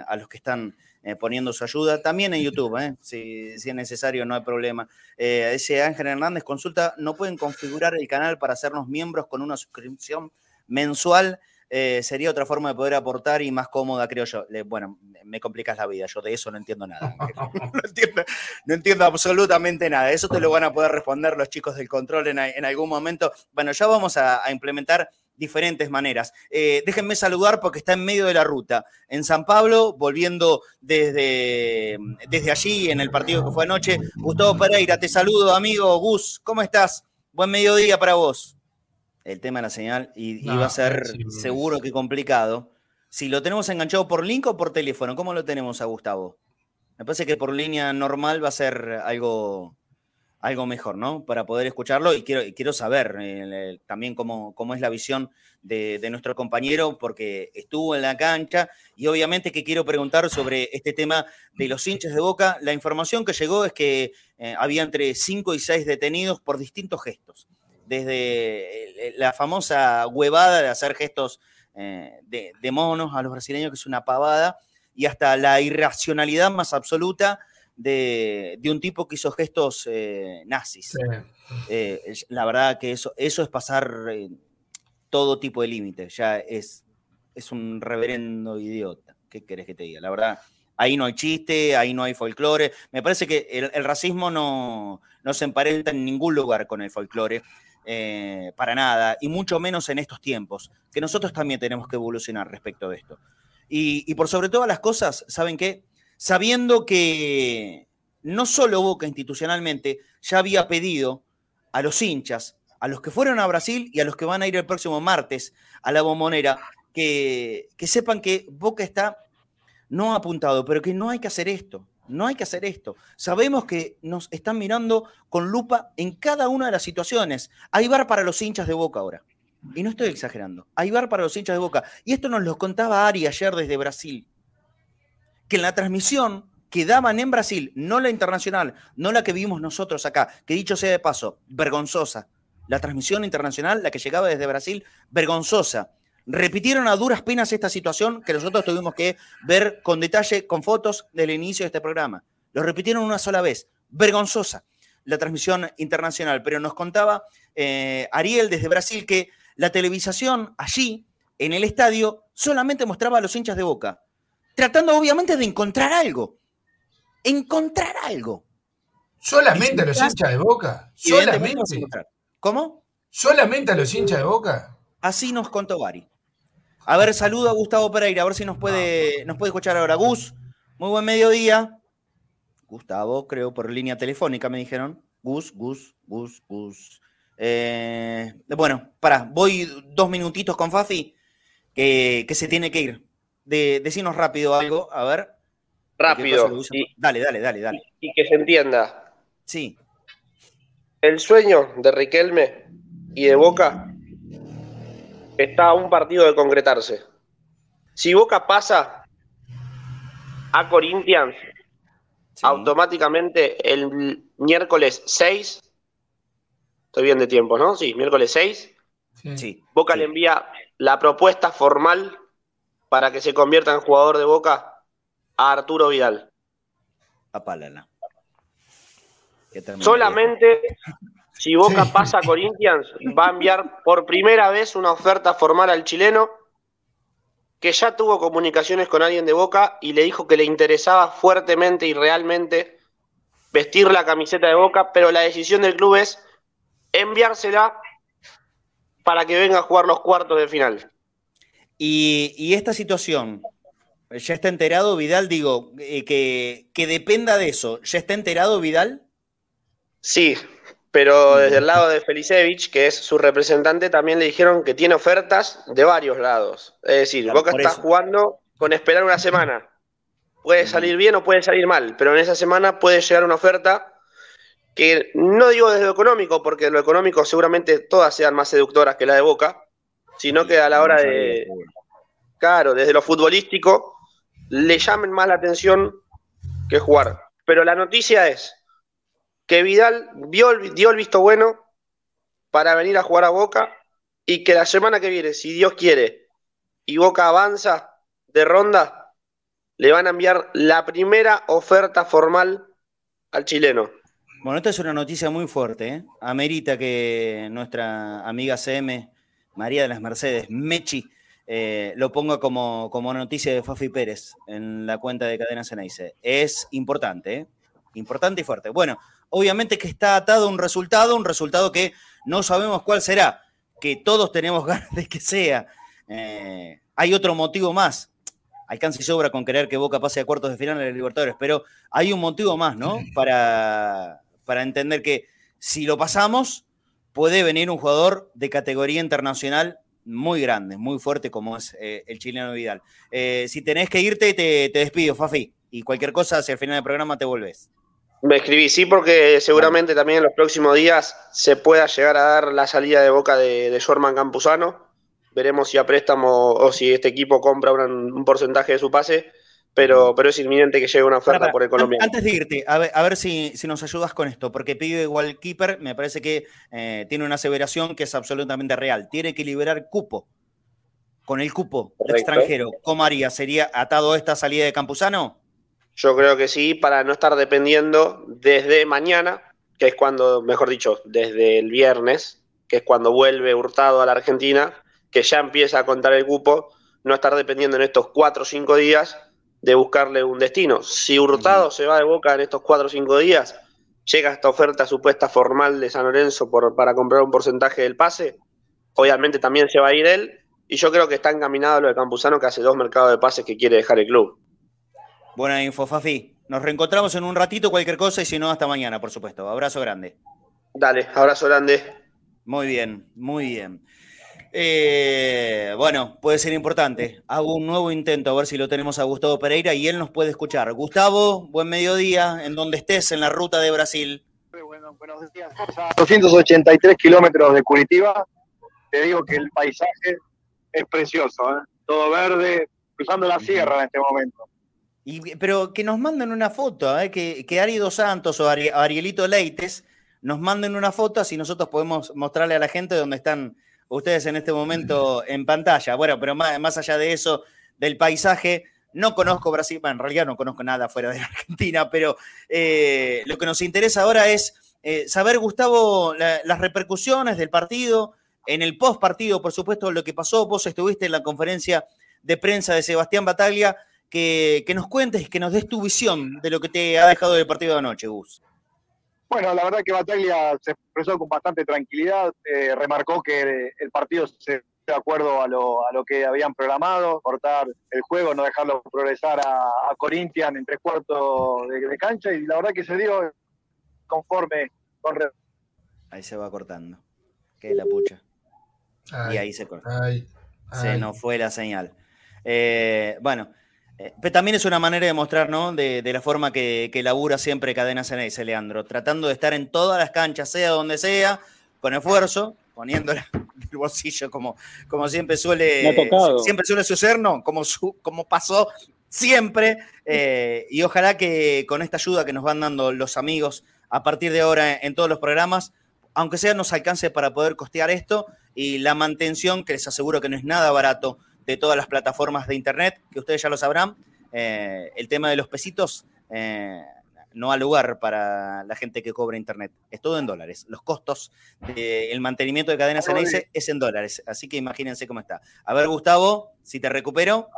a los que están eh, poniendo su ayuda. También en YouTube, eh, si, es necesario, no hay problema. Eh, ese Ángel Hernández consulta, ¿no pueden configurar el canal para hacernos miembros con una suscripción mensual? Sería otra forma de poder aportar y más cómoda, creo yo. bueno, me complicas la vida, yo de eso no entiendo nada. no, entiendo, absolutamente nada. Eso te lo van a poder responder los chicos del control en, algún momento. Bueno, ya vamos a implementar diferentes maneras. Eh, déjenme saludar porque está en medio de la ruta. En San Pablo, volviendo desde, desde allí, en el partido que fue anoche. Gustavo Pereira, te saludo, amigo. Gus, ¿cómo estás? Buen mediodía para vos. El tema de la señal y, va a ser seguro que complicado. Si lo tenemos enganchado por link o por teléfono, ¿cómo lo tenemos a Gustavo? Me parece que por línea normal va a ser algo, algo mejor, ¿no? Para poder escucharlo y quiero, quiero saber eh, también cómo, cómo, es la visión de, nuestro compañero, porque estuvo en la cancha y obviamente que quiero preguntar sobre este tema de los hinchas de Boca. La información que llegó es que eh, había entre 5 y 6 detenidos por distintos gestos, desde eh, la famosa huevada de hacer gestos de, de monos a los brasileños, que es una pavada, y hasta la irracionalidad más absoluta de, un tipo que hizo gestos eh, nazis. Eh, la verdad que eso, eso es pasar eh, todo tipo de límites, ya es, es un reverendo idiota. ¿Qué querés que te diga? La verdad, ahí no hay chiste, ahí no hay folclore. Me parece que el, racismo no, no, se emparenta en ningún lugar con el folclore. Para nada, y mucho menos en estos tiempos, que nosotros también tenemos que evolucionar respecto de esto. Y, y por sobre todas las cosas, ¿saben qué? sabiendo que no solo Boca institucionalmente ya había pedido a los hinchas, a los que fueron a Brasil y a los que van a ir el próximo martes a la bombonera, que, que sepan que Boca está no apuntado, pero que no hay que hacer esto. No hay que hacer esto. Sabemos que nos están mirando con lupa en cada una de las situaciones. Hay bar para los hinchas de Boca ahora. Y no estoy exagerando. Hay bar para los hinchas de Boca. Y esto nos lo contaba Ari ayer desde Brasil que en la transmisión que daban en Brasil, no la internacional, no la que vimos nosotros acá, que dicho sea de paso, vergonzosa. La transmisión internacional, la que llegaba desde Brasil, vergonzosa. Repitieron a duras penas esta situación que nosotros tuvimos que ver con detalle, con fotos del inicio de este programa. Lo repitieron una sola vez. Vergonzosa la transmisión internacional. Pero nos contaba eh, Ariel desde Brasil que la televisación allí, en el estadio, solamente mostraba a los hinchas de boca tratando obviamente de encontrar algo. Encontrar algo. ¿Solamente a los hinchas de boca? ¿Solamente? ¿Cómo? ¿Solamente a los hinchas de boca? Así nos contó Bari. A ver, saludo a Gustavo Pereira, a ver si nos puede, nos puede escuchar ahora. Gus, muy buen mediodía. Gustavo, creo, por línea telefónica me dijeron. Gus, Gus, Gus, Gus. Eh, bueno, para, voy dos minutitos con Fafi, que se tiene que ir de decirnos rápido algo, a ver. Rápido. dale, dale, dale, dale. Y, que se entienda. Sí. El sueño de Riquelme y de Boca está a un partido de concretarse. Si Boca pasa a Corinthians, automáticamente el miércoles 6, estoy bien de tiempo, ¿no? Sí, miércoles 6. Sí. Boca le envía la propuesta formal para que se convierta en jugador de Boca a Arturo Vidal. Apálala. Solamente si Boca pasa a Corinthians, va a enviar por primera vez una oferta formal al chileno que ya tuvo comunicaciones con alguien de Boca y le dijo que le interesaba fuertemente y realmente vestir la camiseta de Boca, pero la decisión del club es enviársela para que venga a jugar los cuartos de final. Y, esta situación ¿Ya está enterado Vidal? Digo, eh, que, que dependa de eso. ¿Ya está enterado Vidal? Sí, pero desde el lado de Felicevich, que es su representante, también le dijeron que tiene ofertas de varios lados. Es decir, Boca está jugando con esperar una semana. Puede salir bien o puede salir mal, pero en esa semana puede llegar una oferta que no digo desde lo económico, porque lo económico seguramente todas sean más seductoras que la de Boca, sino que a la hora de, claro, desde lo futbolístico, le llamen más la atención que jugar. Pero la noticia es que Vidal dio el visto bueno para venir a jugar a Boca y que la semana que viene, si Dios quiere, y Boca avanza de ronda, le van a enviar la primera oferta formal al chileno. Bueno, esta es una noticia muy fuerte. ¿eh? Amerita que nuestra amiga CM, María de las Mercedes, Mechi, eh, lo ponga como, como noticia de Fafi Pérez en la cuenta de Cadena Ceneice. Es importante, ¿eh? importante y fuerte. Bueno, obviamente que está atado a un resultado, un resultado que no sabemos cuál será, que todos tenemos ganas de que sea. Eh, hay otro motivo más, alcance y sobra con querer que Boca pase a cuartos de final en el Libertadores, pero hay un motivo más, ¿no? Para, para entender que si lo pasamos, puede venir un jugador de categoría internacional muy grande, muy fuerte como es eh, el chileno Vidal. Eh, si tenés que irte, te, despido, Fafi, y cualquier cosa hacia el final del programa te volvés. Me escribí, sí, porque seguramente también en los próximos días se pueda llegar a dar la salida de boca de, de Shorman Campuzano Veremos si a préstamo o si este equipo compra un, porcentaje de su pase, pero, pero es inminente que llegue una oferta por el colombiano. Antes de irte, a ver, si, nos ayudas con esto, porque pido igual keeper, me parece que eh, tiene una aseveración que es absolutamente real. Tiene que liberar cupo. Con el cupo extranjero, ¿cómo haría? ¿Sería atado esta salida de Campuzano? Yo creo que sí, para no estar dependiendo desde mañana, que es cuando, mejor dicho, desde el viernes, que es cuando vuelve Hurtado a la Argentina, que ya empieza a contar el cupo, no estar dependiendo en estos cuatro o cinco días de buscarle un destino. Si Hurtado se va de boca en estos cuatro o cinco días, llega esta oferta supuesta formal de San Lorenzo por, para comprar un porcentaje del pase, obviamente también se va a ir él, y yo creo que está encaminado lo de Campuzano, que hace dos mercados de pases que quiere dejar el club. Buena info, Fafi. Nos reencontramos en un ratito, cualquier cosa, y si no, hasta mañana, por supuesto. Abrazo grande. Dale, abrazo grande. Muy bien, muy bien. Eh, bueno, puede ser importante. Hago un nuevo intento a ver si lo tenemos a Gustavo Pereira y él nos puede escuchar. Gustavo, buen mediodía, en donde estés, en la ruta de Brasil. Bueno, buenos días. A 283 kilómetros de Curitiba. Te digo que el paisaje es precioso, ¿eh? todo verde, cruzando la sierra en este momento. Y, pero que nos manden una foto, ¿eh? que, que Ari Dos Santos o Arielito Leites nos manden una foto, así nosotros podemos mostrarle a la gente dónde están ustedes en este momento en pantalla. Bueno, pero más, allá de eso, del paisaje, no conozco Brasil, bueno, en realidad no conozco nada fuera de Argentina, pero eh, lo que nos interesa ahora es eh, saber, Gustavo, las repercusiones del partido, en el post partido, por supuesto, lo que pasó. Vos estuviste en la conferencia de prensa de Sebastián Bataglia, que, que nos cuentes, que nos des tu visión de lo que te ha dejado el partido de anoche, Gus. Bueno, la verdad que Bataglia se expresó con bastante tranquilidad, eh, remarcó que el partido se de acuerdo a lo, a lo que habían programado, cortar el juego, no dejarlo progresar a, a Corinthians en tres cuartos de, cancha y la verdad que se dio conforme con... Ahí se va cortando. Que la pucha. y ahí se corta. se nos fue la señal. Eh, bueno, pero también es una manera de mostrar, ¿no? De, la forma que, que, labura siempre Cadena ese Leandro, tratando de estar en todas las canchas, sea donde sea, con esfuerzo, poniéndola el bolsillo como, como siempre suele, siempre suele suceder, ¿no? Como, como pasó siempre. Eh, y ojalá que con esta ayuda que nos van dando los amigos a partir de ahora en, todos los programas, aunque sea nos alcance para poder costear esto y la mantención, que les aseguro que no es nada barato de todas las plataformas de Internet, que ustedes ya lo sabrán. Eh, el tema de los pesitos eh, no ha lugar para la gente que cobra Internet. Es todo en dólares. Los costos del mantenimiento de cadenas NS es en dólares. Así que imagínense cómo está. A ver, Gustavo, si te recupero.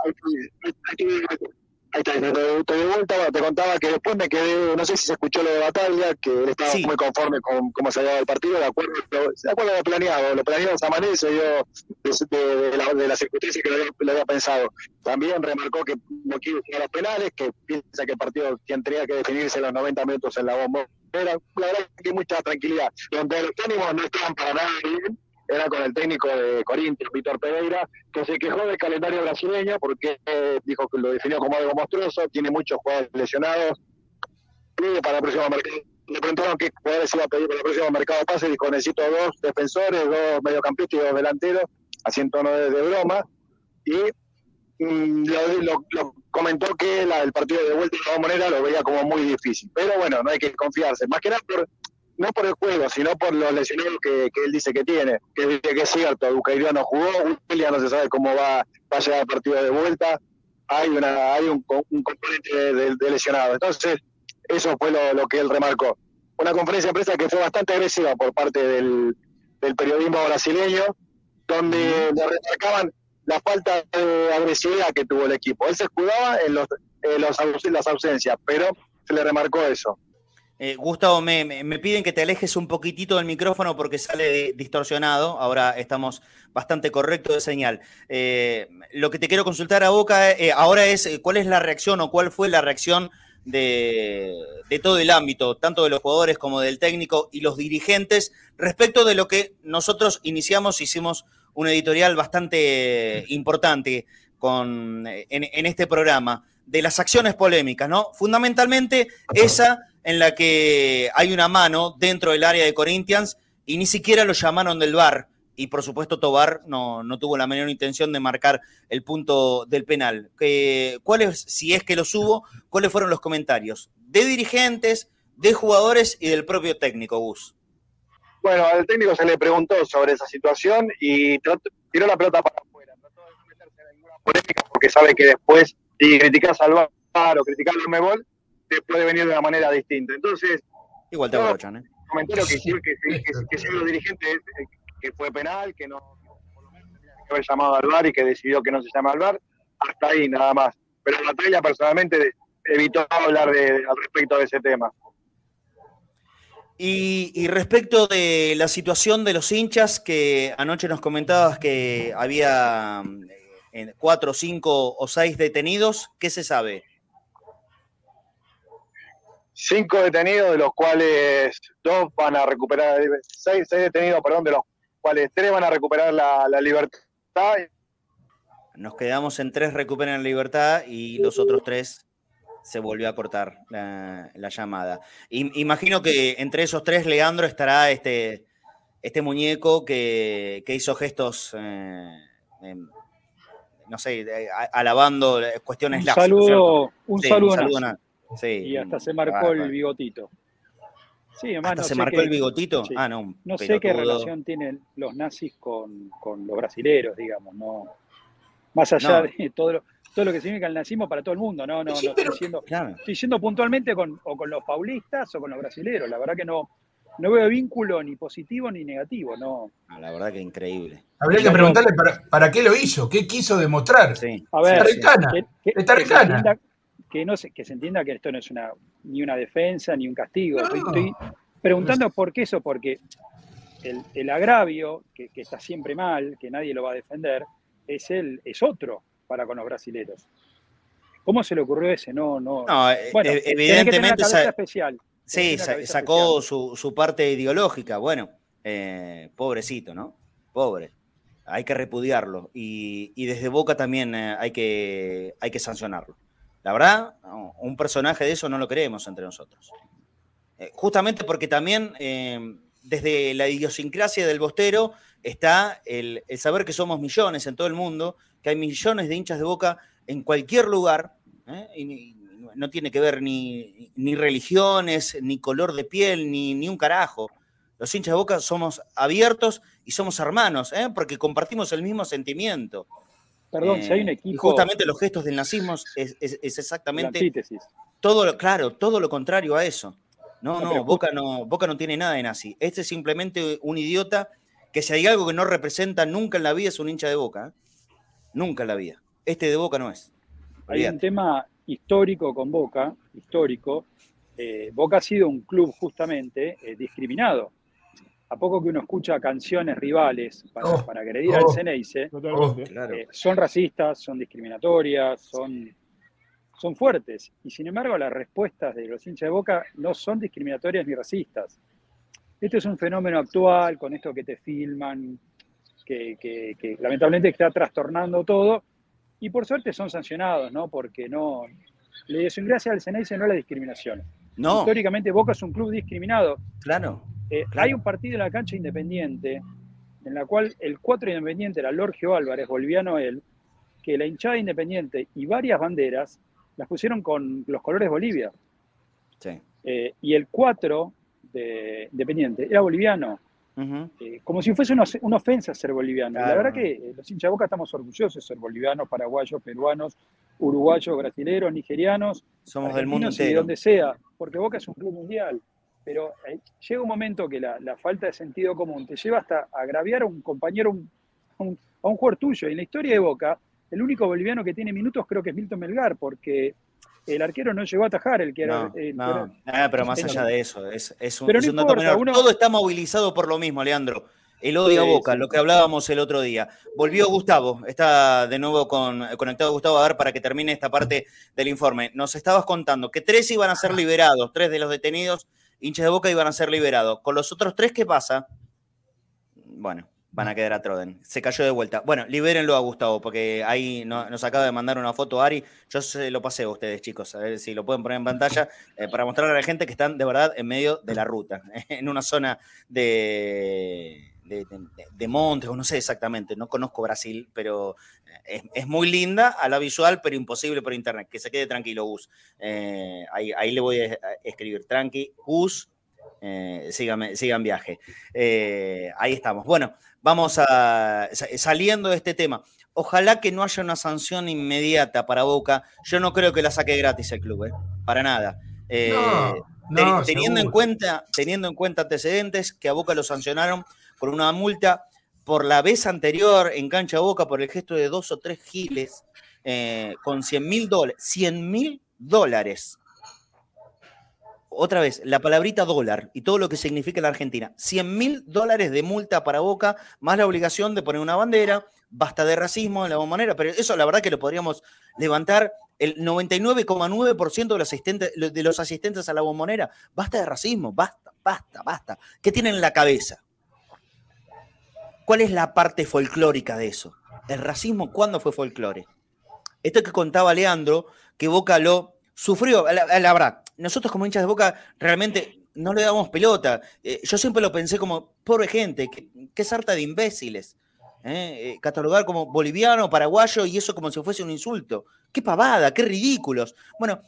Ahí está, estoy de vuelta. te contaba que después me quedé, no sé si se escuchó lo de Batalla, que él estaba muy conforme con cómo se había dado el partido, de acuerdo, de acuerdo a lo planeado. Lo planeado de esa manera y se dio de, la, de las circunstancias que lo había, pensado. También remarcó que no quiere jugar los penales, que piensa que el partido tenía que definirse los 90 minutos en la bomba. Era, la verdad que mucha tranquilidad. Donde los ánimos no estaban para nada bien era con el técnico de Corinthians, Víctor Pereira, que se quejó del calendario brasileño porque eh, dijo que lo definió como algo monstruoso, tiene muchos jugadores lesionados, pide para el próximo mercado. Le preguntaron qué jugadores iba a pedir para el próximo mercado de pase, dijo necesito dos defensores, dos mediocampistas y dos delanteros, así en tono de, broma, y mm, lo, comentó que el partido de vuelta de todas maneras lo veía como muy difícil. Pero bueno, no hay que confiarse, más que nada por no por el juego, sino por los lesionados que, él dice que tiene. Que, que es cierto, Bucairo no jugó, ya no se sabe cómo va, a llegar el partido de vuelta. Hay una hay un, componente de, lesionado. Entonces, eso fue lo, que él remarcó. Una conferencia de prensa que fue bastante agresiva por parte del, periodismo brasileño, donde le remarcaban la falta de agresividad que tuvo el equipo. Él se escudaba en, los, en las ausencias, pero se le remarcó eso. Eh, Gustavo, me, piden que te alejes un poquitito del micrófono porque sale distorsionado. Ahora estamos bastante correctos de señal. Eh, lo que te quiero consultar a Boca eh, ahora es cuál es la reacción o cuál fue la reacción de, todo el ámbito, tanto de los jugadores como del técnico y los dirigentes, respecto de lo que nosotros iniciamos, hicimos un editorial bastante importante con, en este programa, de las acciones polémicas, ¿no? Fundamentalmente esa en la que hay una mano dentro del área de Corinthians y ni siquiera lo llamaron del bar. Y por supuesto Tobar no, no tuvo la menor intención de marcar el punto del penal. ¿Cuáles, si es que los hubo, cuáles fueron los comentarios? De dirigentes, de jugadores y del propio técnico, Gus. Bueno, al técnico se le preguntó sobre esa situación y tiró la pelota para afuera. Trató de meterse en ninguna polémica porque sabe que después, si criticas al bar o criticas al Mebol, puede venir de una manera distinta. Entonces, igual te aprovechan, ¿eh? Comentario que hicieron que, que, que, los dirigentes eh, que fue penal, que no por lo menos tenía que haber llamado al VAR y que decidió que no se llama al VAR, hasta ahí nada más. Pero Batalla personalmente evitó hablar de, al respecto de ese tema. Y, y, respecto de la situación de los hinchas, que anoche nos comentabas que había eh, cuatro, cinco o seis detenidos, ¿qué se sabe? Cinco detenidos, de los cuales dos van a recuperar, seis, seis detenidos, perdón, de los cuales tres van a recuperar la, libertad. Nos quedamos en tres recuperan la libertad y los otros tres se volvió a cortar la, llamada. imagino que entre esos tres, Leandro, estará este, este muñeco que, hizo gestos, eh, no sé, alabando cuestiones un saludo, un saludo, y hasta se marcó el bigotito. Sí, además, se marcó el bigotito? Ah, no. No sé qué relación tienen los nazis con, los brasileros, digamos, no. Más allá de todo lo, todo lo que significa el nazismo para todo el mundo, no, no, estoy, diciendo, estoy puntualmente con, o con los paulistas o con los brasileros. La verdad que no, no veo vínculo ni positivo ni negativo, no. Ah, la verdad que increíble. Habría que preguntarle para, qué lo hizo, qué quiso demostrar. Sí. A ver, está recana que, no se, que se entienda que esto no es una, ni una defensa ni un castigo. Estoy, preguntando por qué eso, porque el, agravio, que, está siempre mal, que nadie lo va a defender, es, el, es otro para con los brasileros. ¿Cómo se le ocurrió ese? No, no. Eh, bueno, eh, evidentemente. especial. Sí, sacó su, parte ideológica. Bueno, eh, pobrecito, ¿no? Pobre. Hay que repudiarlo. Y, y desde Boca también hay, que, hay que sancionarlo. La verdad, un personaje de eso no lo creemos entre nosotros. Eh, justamente porque también eh, desde la idiosincrasia del bostero está el, saber que somos millones en todo el mundo, que hay millones de hinchas de boca en cualquier lugar, ¿eh? y, no tiene que ver ni, religiones, ni color de piel, ni, ni, un carajo. Los hinchas de boca somos abiertos y somos hermanos, porque compartimos el mismo sentimiento. Perdón, si hay un eh, equipo. Y justamente los gestos del nazismo es, exactamente. Todo lo, claro, todo lo contrario a eso. No, no, Boca no, Boca no tiene nada de nazi. Este es simplemente un idiota que si hay algo que no representa nunca en la vida es un hincha de Boca. ¿eh? Nunca en la vida. Este de Boca no es. Hay un tema, histórico con Boca, histórico, eh, Boca ha sido un club justamente discriminado. A poco que uno escucha canciones rivales para, Oh, para agredir al oh. Ceneice, Totalmente. Claro. eh, son racistas, son discriminatorias, son, son fuertes. Y sin embargo, las respuestas de los hinchas de Boca no son discriminatorias ni racistas. Este es un fenómeno actual, con esto que te filman, que, que- que lamentablemente está trastornando todo. Y por suerte son sancionados, ¿no? Porque no. La idiosincrasia del Ceneice no es la discriminación. No, Históricamente Boca es un club discriminado. claro. Eh, Claro. Hay un partido en la cancha independiente en la cual el 4 independiente era Lorgio Álvarez, boliviano él, que la hinchada independiente y varias banderas las pusieron con los colores Bolivia. Sí. Eh, y el 4 de Independiente era boliviano, Eh, como si fuese una, una ofensa ser boliviano. La verdad que eh, los hinchas de Boca estamos orgullosos de ser bolivianos, paraguayos, peruanos, uruguayos, brasileros, nigerianos, Somos del mundo y de donde sea, porque Boca es un club mundial. Pero eh, llega un momento que la, la falta de sentido común te lleva hasta agraviar a un compañero, un- a un, a un jugador tuyo. Y en la historia de Boca, el único boliviano que tiene minutos creo que es Milton Melgar, porque el arquero no llegó a atajar, el que era... No, el que no. era- Ah, pero más allá de eso, es, es un, Pero es no un dato importa, menor. uno- Todo está movilizado por lo mismo, Leandro. El odio a Boca, sí. lo que hablábamos el otro día. Volvió Gustavo, está de nuevo con, conectado Gustavo, a ver para que termine esta parte del informe. Nos estabas contando que tres iban a ser liberados, tres de los detenidos, hinchas de Boca, iban a ser liberados. Con los otros tres, ¿qué pasa? Bueno, van a quedar a Troden. Se cayó de vuelta. Bueno, libérenlo a Gustavo, porque ahí no- nos acaba de mandar una foto Ari. Yo se lo pasé a ustedes, chicos, a ver si lo pueden poner en pantalla, eh, para mostrarle a la gente que están de verdad en medio de la ruta, en una zona de, de, de- de montes, o no sé exactamente, no conozco Brasil, pero es, es muy linda a la visual, pero imposible por internet. Que se quede tranquilo, Gus. Eh, ahí, ahí le voy a escribir, tranqui, Gus. Eh, sígame, sigan viaje. Eh, ahí estamos. Bueno, vamos a sa- saliendo de este tema. Ojalá que no haya una sanción inmediata para Boca. Yo no creo que la saque gratis el club, ¿eh? para nada. Eh, No, te- no, teniendo, en cuenta, teniendo en cuenta antecedentes que a Boca lo sancionaron por una multa por la vez anterior en cancha Boca por el gesto de dos o tres giles eh, con 100 mil dólares. 100 mil dólares. Otra vez, la palabrita dólar y todo lo que significa la Argentina. 100 mil dólares de multa para Boca, más la obligación de poner una bandera, basta de racismo en la bombonera, pero eso la verdad que lo podríamos levantar el 99,9% de los, asistentes, de los asistentes a la bombonera. Basta de racismo, basta, basta, basta. ¿Qué tienen en la cabeza? ¿Cuál es la parte folclórica de eso? ¿El racismo cuándo fue folclore? Esto que contaba Leandro, que Boca lo sufrió, la, la verdad, nosotros como hinchas de Boca realmente no le damos pelota. Eh, yo siempre lo pensé como, pobre gente, qué, sarta de imbéciles. ¿eh? Eh, catalogar como boliviano, paraguayo y eso como si fuese un insulto. Qué pavada, qué ridículos. Bueno,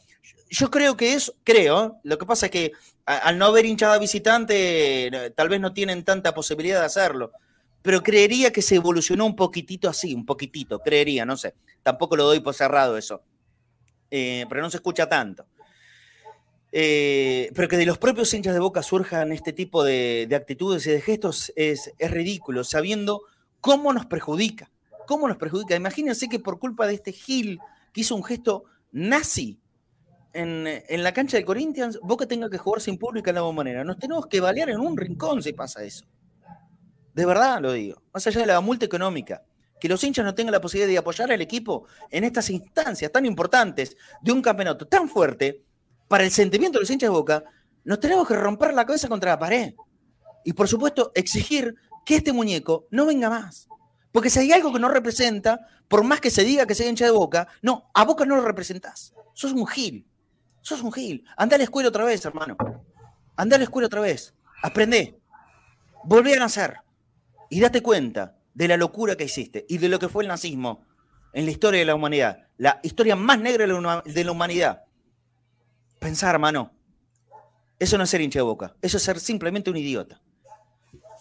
yo creo que eso, creo, lo que pasa es que al no haber hinchada visitante, tal vez no tienen tanta posibilidad de hacerlo. Pero creería que se evolucionó un poquitito así, un poquitito, creería, no sé. Tampoco lo doy por cerrado eso. Pero no se escucha tanto. Eh, pero que de los propios hinchas de Boca surjan este tipo de, de actitudes y de gestos es, ridículo, sabiendo cómo nos perjudica. ¿Cómo nos perjudica? Imagínense que por culpa de este Gil que hizo un gesto nazi en, en la cancha de Corinthians, Boca tenga que jugar sin público en la bombonera. Nos tenemos que balear en un rincón si pasa eso. De verdad lo digo. Más allá de la multa económica. Que los hinchas no tengan la posibilidad de apoyar al equipo en estas instancias tan importantes de un campeonato tan fuerte para el sentimiento de los hinchas de Boca, nos tenemos que romper la cabeza contra la pared. Y por supuesto, exigir que este muñeco no venga más. Porque si hay algo que no representa, por más que se diga que sea hincha de Boca, no, a Boca no lo representás. Sos un gil. Sos un gil. Anda a la escuela otra vez, hermano. Anda a la escuela otra vez. Aprende. Volvé a nacer. Y date cuenta de la locura que hiciste y de lo que fue el nazismo en la historia de la humanidad. La historia más negra de la humanidad. Pensar, hermano. Eso no es ser hincha de boca. Eso es ser simplemente un idiota.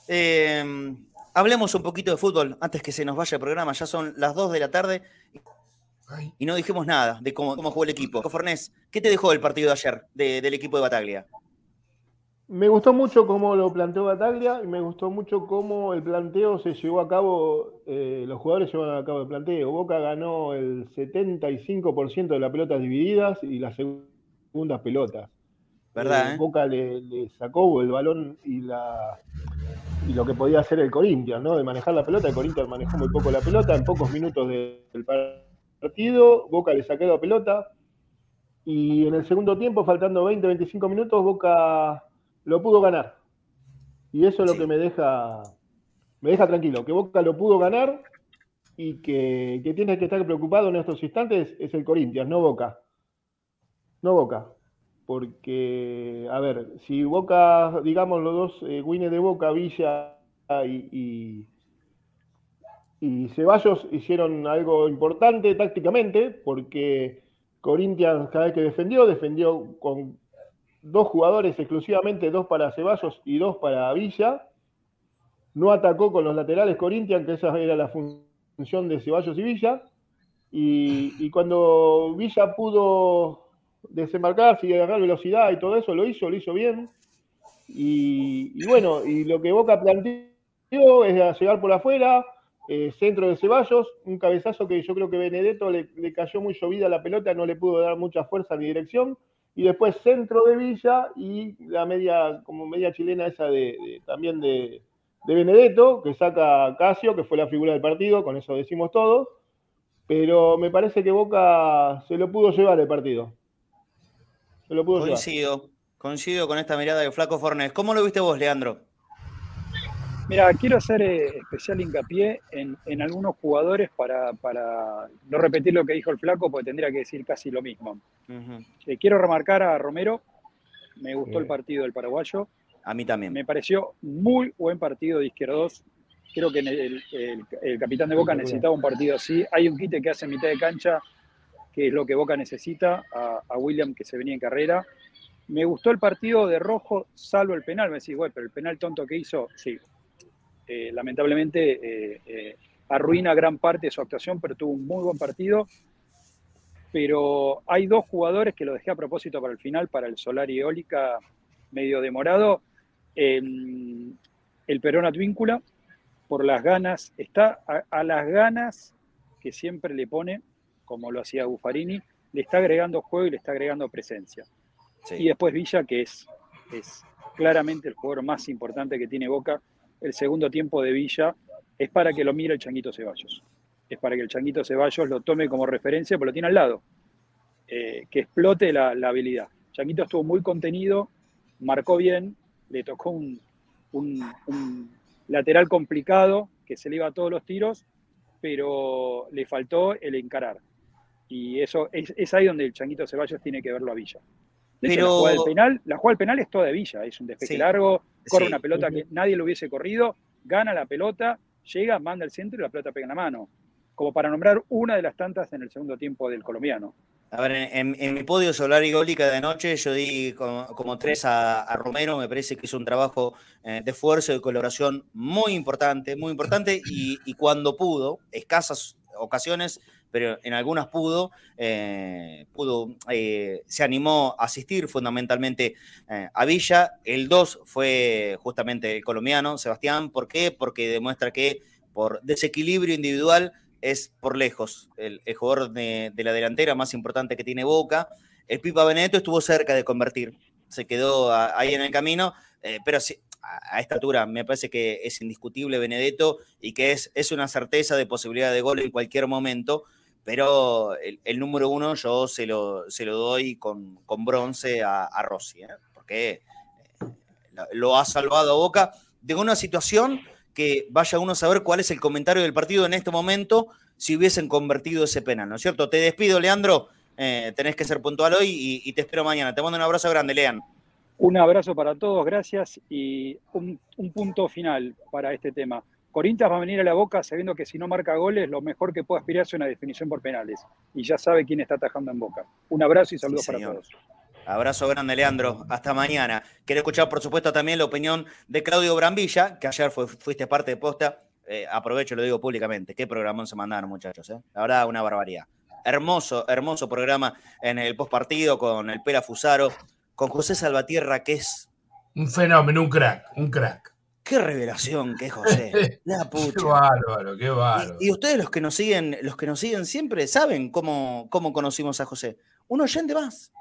Eh, hablemos un poquito de fútbol antes que se nos vaya el programa. Ya son las 2 de la tarde y no dijimos nada de cómo, cómo jugó el equipo. Fornés, ¿qué te dejó el partido de ayer de- del equipo de Bataglia? Me gustó mucho cómo lo planteó Bataglia y me gustó mucho cómo el planteo se llevó a cabo, eh, los jugadores llevaron a cabo el planteo. Boca ganó el 75% de las pelotas divididas y las segundas pelotas. ¿Verdad? Eh, Boca le, sacó el balón y, la, y lo que podía hacer el Corinthians, ¿no? De manejar la pelota. El Corinthians manejó muy poco la pelota, en pocos minutos del partido. Boca le sacó la pelota. Y en el segundo tiempo, faltando 20, 25 minutos, Boca lo pudo ganar. Y eso es lo que me deja, me deja tranquilo, que Boca lo pudo ganar y que, que tiene que estar preocupado en estos instantes es el Corinthians, no Boca. No Boca. Porque, a ver, si Boca, digamos, los dos eh, de Boca, Villa y, y Ceballos hicieron algo importante tácticamente, porque Corinthians cada vez que defendió, defendió con dos jugadores exclusivamente, dos para Ceballos y dos para Villa. No atacó con los laterales Corinthians, que esa era la función de Ceballos y Villa. Y, cuando Villa pudo desembarcarse y agarrar velocidad y todo eso, lo hizo, lo hizo bien. Y, bueno, y lo que Boca planteó es llegar por afuera, eh, centro de Ceballos, un cabezazo que yo creo que Benedetto le, cayó muy llovida la pelota, no le pudo dar mucha fuerza ni dirección y después centro de Villa y la media, como media chilena esa de, también de, Benedetto, que saca Casio, que fue la figura del partido, con eso decimos todo, pero me parece que Boca se lo pudo llevar el partido. Se lo pudo coincido, coincido con esta mirada de Flaco Fornés. ¿Cómo lo viste vos, Leandro? Mira, quiero hacer eh, especial hincapié en, algunos jugadores para, no repetir lo que dijo el flaco, porque tendría que decir casi lo mismo. Eh, quiero remarcar a Romero, me gustó el partido del paraguayo. A mí también. Me pareció muy buen partido de izquierdos. Creo que el, capitán de Boca necesitaba un partido así. Hay un quite que hace en mitad de cancha, que es lo que Boca necesita, a, William que se venía en carrera. Me gustó el partido de Rojo, salvo el penal. Me decís, güey, pero el penal tonto que hizo, sí, eh, lamentablemente eh, eh, arruina gran parte de su actuación, pero tuvo un muy buen partido. Pero hay dos jugadores que lo dejé a propósito para el final, para el Solar y Eólica, medio demorado. el Perón Advíncula, por las ganas, está a, las ganas que siempre le pone, como lo hacía Buffarini, le está agregando juego y le está agregando presencia. Y después Villa, que es, es claramente el jugador más importante que tiene Boca, el segundo tiempo de Villa es para que lo mire el Changuito Ceballos. Es para que el Changuito Ceballos lo tome como referencia, porque lo tiene al lado. Eh, que explote la, habilidad. Changuito estuvo muy contenido, marcó bien, le tocó un, lateral complicado que se le iba a todos los tiros, pero le faltó el encarar. Y eso es, ahí donde el Changuito Ceballos tiene que verlo a Villa. Pero... La jugada del penal, la jugada del penal es toda de Villa, es un despeje largo, corre una pelota que nadie lo hubiese corrido, gana la pelota, llega, manda el centro y la pelota pega en la mano. Como para nombrar una de las tantas en el segundo tiempo del colombiano. A ver, en, mi podio solar y gólica de anoche yo di como, tres a, Romero, me parece que es un trabajo eh, de esfuerzo, de colaboración muy importante, muy importante, y, y cuando pudo, escasas ocasiones, pero en algunas pudo, eh, pudo eh, se animó a asistir fundamentalmente eh, a Villa. El 2 fue justamente el colombiano, Sebastián. ¿Por qué? Porque demuestra que por desequilibrio individual es por lejos el, jugador de, la delantera más importante que tiene Boca. El Pipa Benedetto estuvo cerca de convertir, se quedó ahí en el camino, pero sí, a esta altura me parece que es indiscutible Benedetto y que es, es una certeza de posibilidad de gol en cualquier momento pero el, número uno yo se lo, se lo doy con, bronce a, Rossi, ¿eh? porque eh, lo ha salvado a Boca de una situación que vaya uno a saber cuál es el comentario del partido en este momento si hubiesen convertido ese penal, ¿no es cierto? Te despido, Leandro, eh, tenés que ser puntual hoy y, te espero mañana. Te mando un abrazo grande, Lean. Un abrazo para todos, gracias y un punto final para este tema. Corinthians va a venir a la boca sabiendo que si no marca goles, lo mejor que puede aspirar es una definición por penales. Y ya sabe quién está atajando en boca. Un abrazo y saludos para todos. Abrazo grande, Leandro. Hasta mañana. Quiero escuchar, por supuesto, también la opinión de Claudio Brambilla, que ayer fuiste parte de posta. Eh, aprovecho, lo digo públicamente. Qué programón se mandaron, muchachos. Eh? La verdad, una barbaridad. Hermoso, hermoso programa en el postpartido con el Pera Fusaro, con José Salvatierra, que es Un fenómeno, un crack, un crack. Qué revelación que es José. La pucha. Qué bárbaro, qué bárbaro. Y, y, ustedes los que nos siguen, los que nos siguen siempre, saben cómo, cómo conocimos a José. Un oyente más.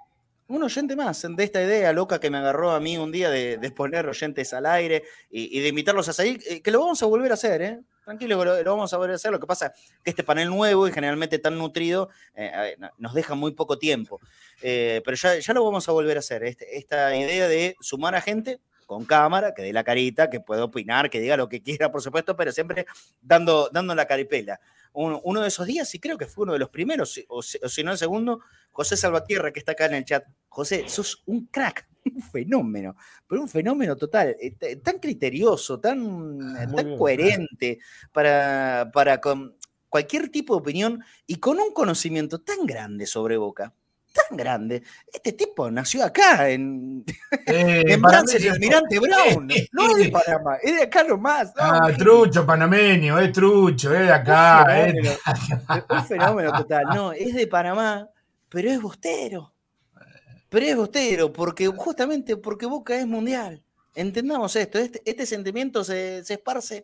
Un oyente más de esta idea loca que me agarró a mí un día de, de poner oyentes al aire y, y, de invitarlos a salir, eh, que lo vamos a volver a hacer, ¿eh? Tranquilo, que lo, lo, vamos a volver a hacer. Lo que pasa es que este panel nuevo y generalmente tan nutrido eh, nos deja muy poco tiempo. Eh, pero ya, ya, lo vamos a volver a hacer. Este, esta idea de sumar a gente con cámara, que dé la carita, que pueda opinar, que diga lo que quiera, por supuesto, pero siempre dando, dando la caripela. Uno, uno de esos días, y creo que fue uno de los primeros, o, o si no el segundo, José Salvatierra, que está acá en el chat. José, sos un crack, un fenómeno, pero un fenómeno total, eh, tan criterioso, tan, tan bien, coherente para, para con cualquier tipo de opinión y con un conocimiento tan grande sobre Boca tan grande. Este tipo nació acá, en, eh, en Brance, el Almirante Brown. No es de Panamá, es de acá nomás. No, ah, trucho panameño, es trucho, es de acá. Un fenómeno, es. un fenómeno total. No, es de Panamá, pero es bostero. Pero es bostero, porque justamente porque Boca es mundial. Entendamos esto, este, este sentimiento se, se esparce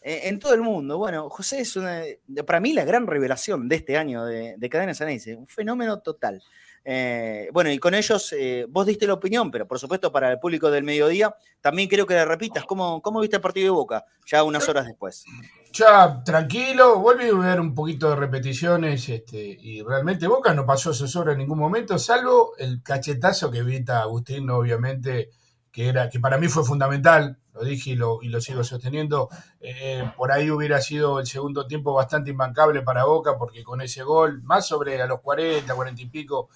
en todo el mundo. Bueno, José es una, para mí la gran revelación de este año de, de Cadena Ceneice, un fenómeno total. Eh, bueno, y con ellos, eh, vos diste la opinión, pero por supuesto para el público del mediodía, también quiero que le repitas cómo, cómo viste el partido de Boca, ya unas horas después. Ya, tranquilo, volví a ver un poquito de repeticiones este, y realmente Boca no pasó zozobra en ningún momento, salvo el cachetazo que evita Agustín, obviamente, que, era, que para mí fue fundamental, lo dije y lo, y lo sigo sosteniendo. Eh, por ahí hubiera sido el segundo tiempo bastante imbancable para Boca, porque con ese gol, más sobre a los 40, 40 y pico,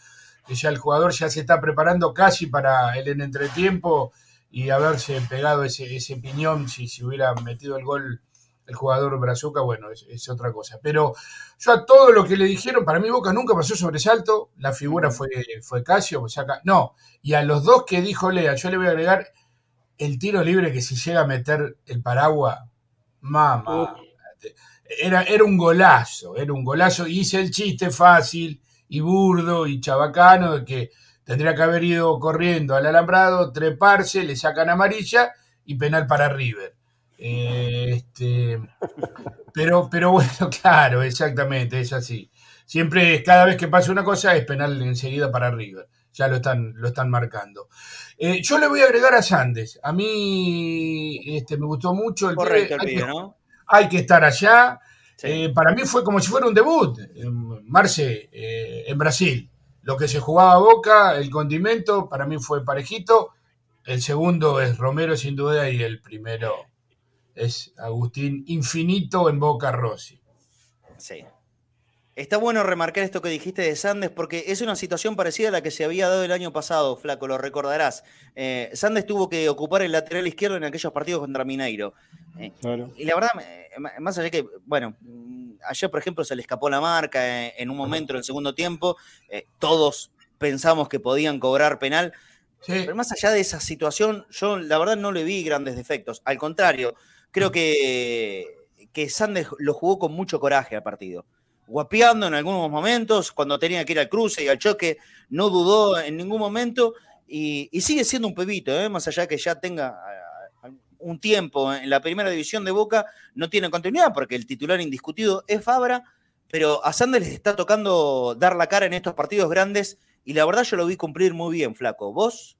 que ya el jugador ya se está preparando casi para el en entretiempo y haberse pegado ese, ese piñón si se si hubiera metido el gol el jugador Brazuca, bueno, es, es, otra cosa. Pero yo a todo lo que le dijeron, para mí Boca nunca pasó sobresalto, la figura fue, fue Casio, saca, no, y a los dos que dijo Lea, yo le voy a agregar el tiro libre que si llega a meter el paraguas, mamá, era, era un golazo, era un golazo, hice el chiste fácil y burdo y chabacano de que tendría que haber ido corriendo al alambrado, treparse, le sacan amarilla y penal para River. Eh, este, pero, pero bueno, claro, exactamente, es así. Siempre, cada vez que pasa una cosa, es penal enseguida para River. Ya lo están, lo están marcando. Eh, yo le voy a agregar a Sandes. A mí este, me gustó mucho. El Correcto, el pibe, ¿no? Hay que estar allá. Sí. Eh, para mí fue como si fuera un debut, Marce, eh, en Brasil. Lo que se jugaba a Boca, el condimento, para mí fue parejito. El segundo es Romero, sin duda, y el primero es Agustín Infinito en Boca Rossi. Sí. Está bueno remarcar esto que dijiste de Sandes porque es una situación parecida a la que se había dado el año pasado, Flaco, lo recordarás. Eh, Sandes tuvo que ocupar el lateral izquierdo en aquellos partidos contra Mineiro. Eh, claro. Y la verdad, más allá que, bueno, ayer por ejemplo se le escapó la marca en un momento en el segundo tiempo, eh, todos pensamos que podían cobrar penal. Sí. Pero más allá de esa situación, yo la verdad no le vi grandes defectos. Al contrario, creo que, que Sandes lo jugó con mucho coraje al partido guapeando en algunos momentos, cuando tenía que ir al cruce y al choque, no dudó en ningún momento y, sigue siendo un pebito, ¿eh? más allá que ya tenga un tiempo en la primera división de Boca, no tiene continuidad porque el titular indiscutido es Fabra, pero a Sander les está tocando dar la cara en estos partidos grandes y la verdad yo lo vi cumplir muy bien, flaco. ¿Vos?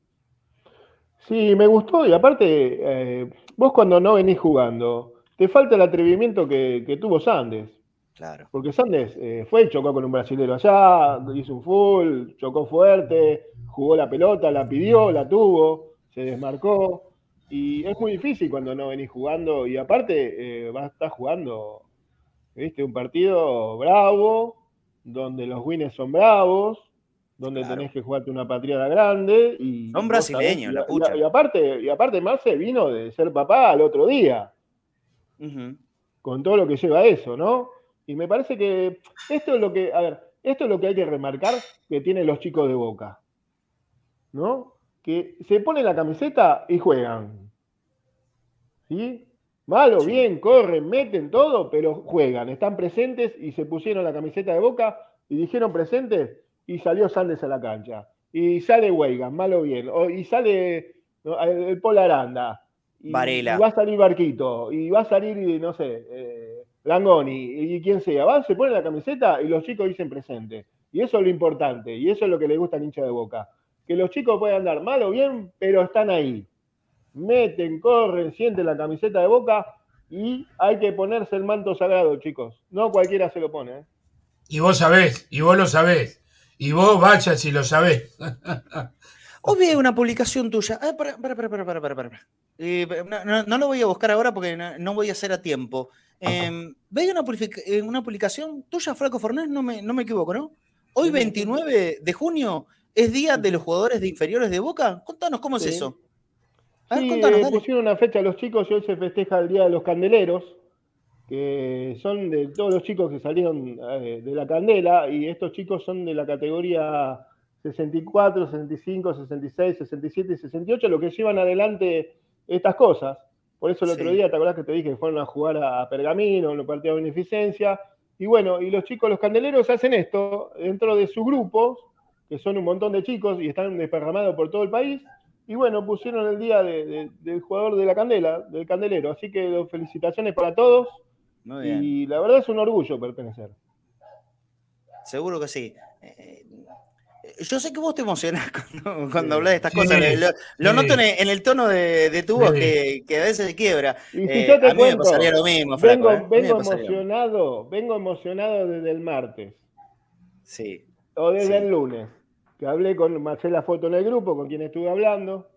Sí, me gustó y aparte, eh, vos cuando no venís jugando, te falta el atrevimiento que, que tuvo Sandes. Claro. Porque Sandes eh, fue chocó con un brasilero allá, hizo un full, chocó fuerte, jugó la pelota, la pidió, la tuvo, se desmarcó. Y es muy difícil cuando no venís jugando. Y aparte, eh, vas a estar jugando, ¿viste? Un partido bravo, donde los winners son bravos, donde claro. tenés que jugarte una patriada grande. Y son brasileños, la pucha. Y, y, aparte, y aparte, Marce vino de ser papá al otro día. Uh -huh. Con todo lo que lleva eso, ¿no? Y me parece que esto es lo que, a ver, esto es lo que hay que remarcar que tienen los chicos de Boca. ¿No? Que se ponen la camiseta y juegan. ¿Sí? Malo, sí. bien, corren, meten todo, pero juegan, están presentes y se pusieron la camiseta de Boca y dijeron presentes y salió Sandes a la cancha. Y sale Weigan, malo bien. O, y sale el, Paul Aranda. Y, Varela. Y va a salir Barquito, y va a salir, no sé, eh, Langoni, y quien sea. Va, se pone la camiseta y los chicos dicen presente. Y eso es lo importante, y eso es lo que le gusta al hincha de boca. Que los chicos pueden andar mal o bien, pero están ahí. Meten, corren, sienten la camiseta de boca y hay que ponerse el manto sagrado, chicos. No cualquiera se lo pone. ¿eh? Y vos sabés, y vos lo sabés. Y vos vayas y lo sabés. Hoy vi una publicación tuya. Ah, para, para, para, para, para, para. Eh, no, lo voy a buscar ahora porque no, voy a hacer a tiempo. Eh, veía una, una, publicación tuya, Flaco Fornés, no me, no me equivoco, ¿no? Hoy, 29 de junio, es Día de los Jugadores de Inferiores de Boca. Contanos, ¿cómo es eso? sí, eh, pusieron una fecha a los chicos y hoy se festeja el Día de los Candeleros, que son de todos los chicos que salieron eh, de la candela, y estos chicos son de la categoría 64, 65, 66, 67 y 68, los que llevan adelante estas cosas. Por eso el otro día, ¿te acordás que te dije que fueron a jugar a Pergamino, en los partidos de beneficencia? Y bueno, y los chicos, los candeleros hacen esto dentro de sus grupos, que son un montón de chicos y están desparramados por todo el país, y bueno, pusieron el día del jugador de la candela, del candelero. Así que felicitaciones para todos. Y la verdad es un orgullo pertenecer. Seguro que sí. Eh, yo sé que vos te emocionás cuando, hablas de estas cosas. Lo, noto en el, tono de, tu voz que, a veces se quiebra. Y si yo te a mí me pasaría lo mismo, vengo, ¿eh? vengo emocionado, vengo emocionado desde el martes. Sí. O desde el lunes que hablé con Marcela Foto en el grupo, con quien estuve hablando.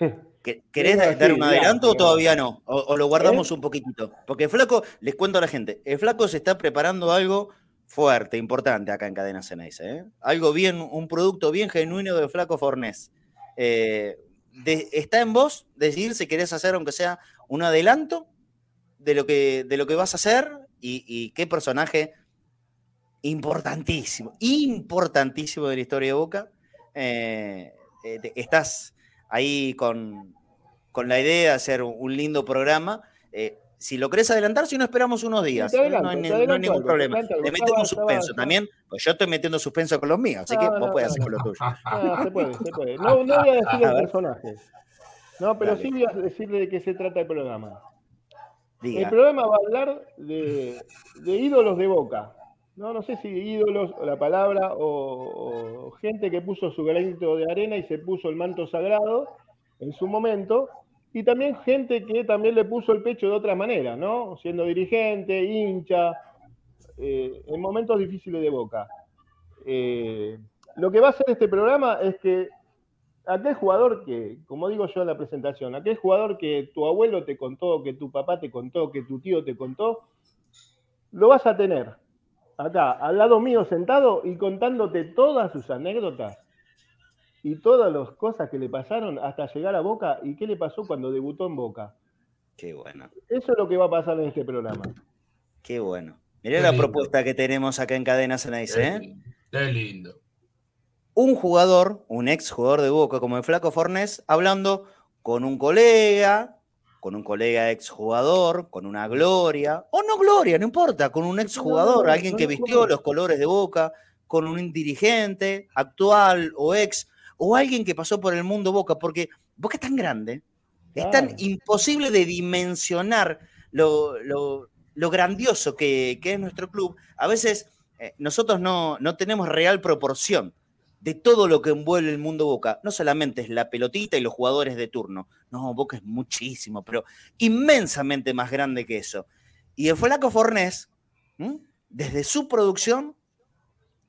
¿Querés dar un adelanto o todavía no? O, lo guardamos ¿Eh? un poquitito. Porque el Flaco, les cuento a la gente, el Flaco se está preparando algo fuerte, importante acá en Cadena Ceneice. ¿eh? Algo bien, un producto bien genuino de Flaco Fornés. Eh, está en vos decidir si querés hacer, aunque sea un adelanto de lo que, de lo que vas a hacer y qué personaje importantísimo, importantísimo de la historia de Boca. Eh, estás ahí con, la idea de hacer un lindo programa. Si lo querés adelantar, si no esperamos unos días, no, hay, ningún problema. Le metemos suspenso también, pues yo estoy metiendo suspenso con los míos, así que vos podés hacer con lo tuyo. No, se puede, se puede. No, voy a decir el personaje. No, pero sí voy a decirle de qué se trata el programa. El programa va a hablar de, de ídolos de Boca no, no sé si ídolos o la palabra o, gente que puso su granito de arena y se puso el manto sagrado en su momento, y también gente que también le puso el pecho de otra manera, ¿no? Siendo dirigente, hincha, eh, en momentos difíciles de boca. Eh, lo que va a hacer este programa es que aquel jugador que, como digo yo en la presentación, aquel jugador que tu abuelo te contó, que tu papá te contó, que tu tío te contó, lo vas a tener acá, al lado mío sentado y contándote todas sus anécdotas y todas las cosas que le pasaron hasta llegar a Boca y qué le pasó cuando debutó en Boca. Qué bueno. Eso es lo que va a pasar en este programa. Qué bueno. Mirá la propuesta que tenemos acá en Cadena Ceneice, ¿eh? Qué lindo. Un jugador, un ex jugador de Boca como el Flaco Fornés, hablando con un colega, con un colega exjugador, con una gloria, o no gloria, no importa, con un exjugador, alguien que vistió los colores de Boca, con un dirigente actual o ex, o alguien que pasó por el mundo Boca, porque Boca es tan grande, es tan imposible de dimensionar lo, grandioso que, es nuestro club. A veces eh, nosotros no, no tenemos real proporción de todo lo que envuelve el mundo Boca. No solamente es la pelotita y los jugadores de turno. No, Boca es muchísimo, pero inmensamente más grande que eso. Y el Flaco Fornés, desde su producción,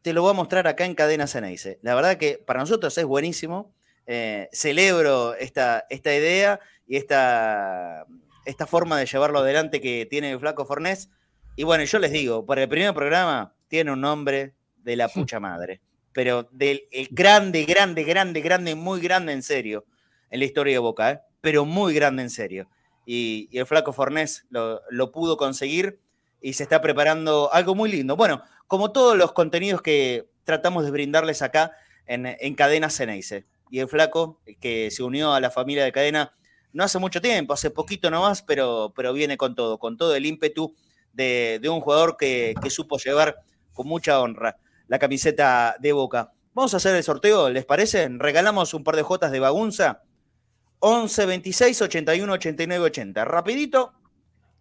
te lo voy a mostrar acá en Cadena Ceneice. La verdad que para nosotros es buenísimo. Eh, celebro esta, esta idea y esta, esta forma de llevarlo adelante que tiene el Flaco Fornés. Y bueno, yo les digo, para el primer programa tiene un nombre de la pucha madre pero del grande, grande, grande, grande, muy grande en serio en la historia de Boca, ¿eh? pero muy grande en serio. Y, el flaco Fornés lo, pudo conseguir y se está preparando algo muy lindo. Bueno, como todos los contenidos que tratamos de brindarles acá en, en Cadena Ceneice. Y el flaco, que se unió a la familia de Cadena no hace mucho tiempo, hace poquito nomás, pero, pero viene con todo, con todo el ímpetu de, un jugador que, que supo llevar con mucha honra la camiseta de Boca. Vamos a hacer el sorteo, ¿les parece? Regalamos un par de jotas de bagunza 11 26 81 89 80. Rapidito,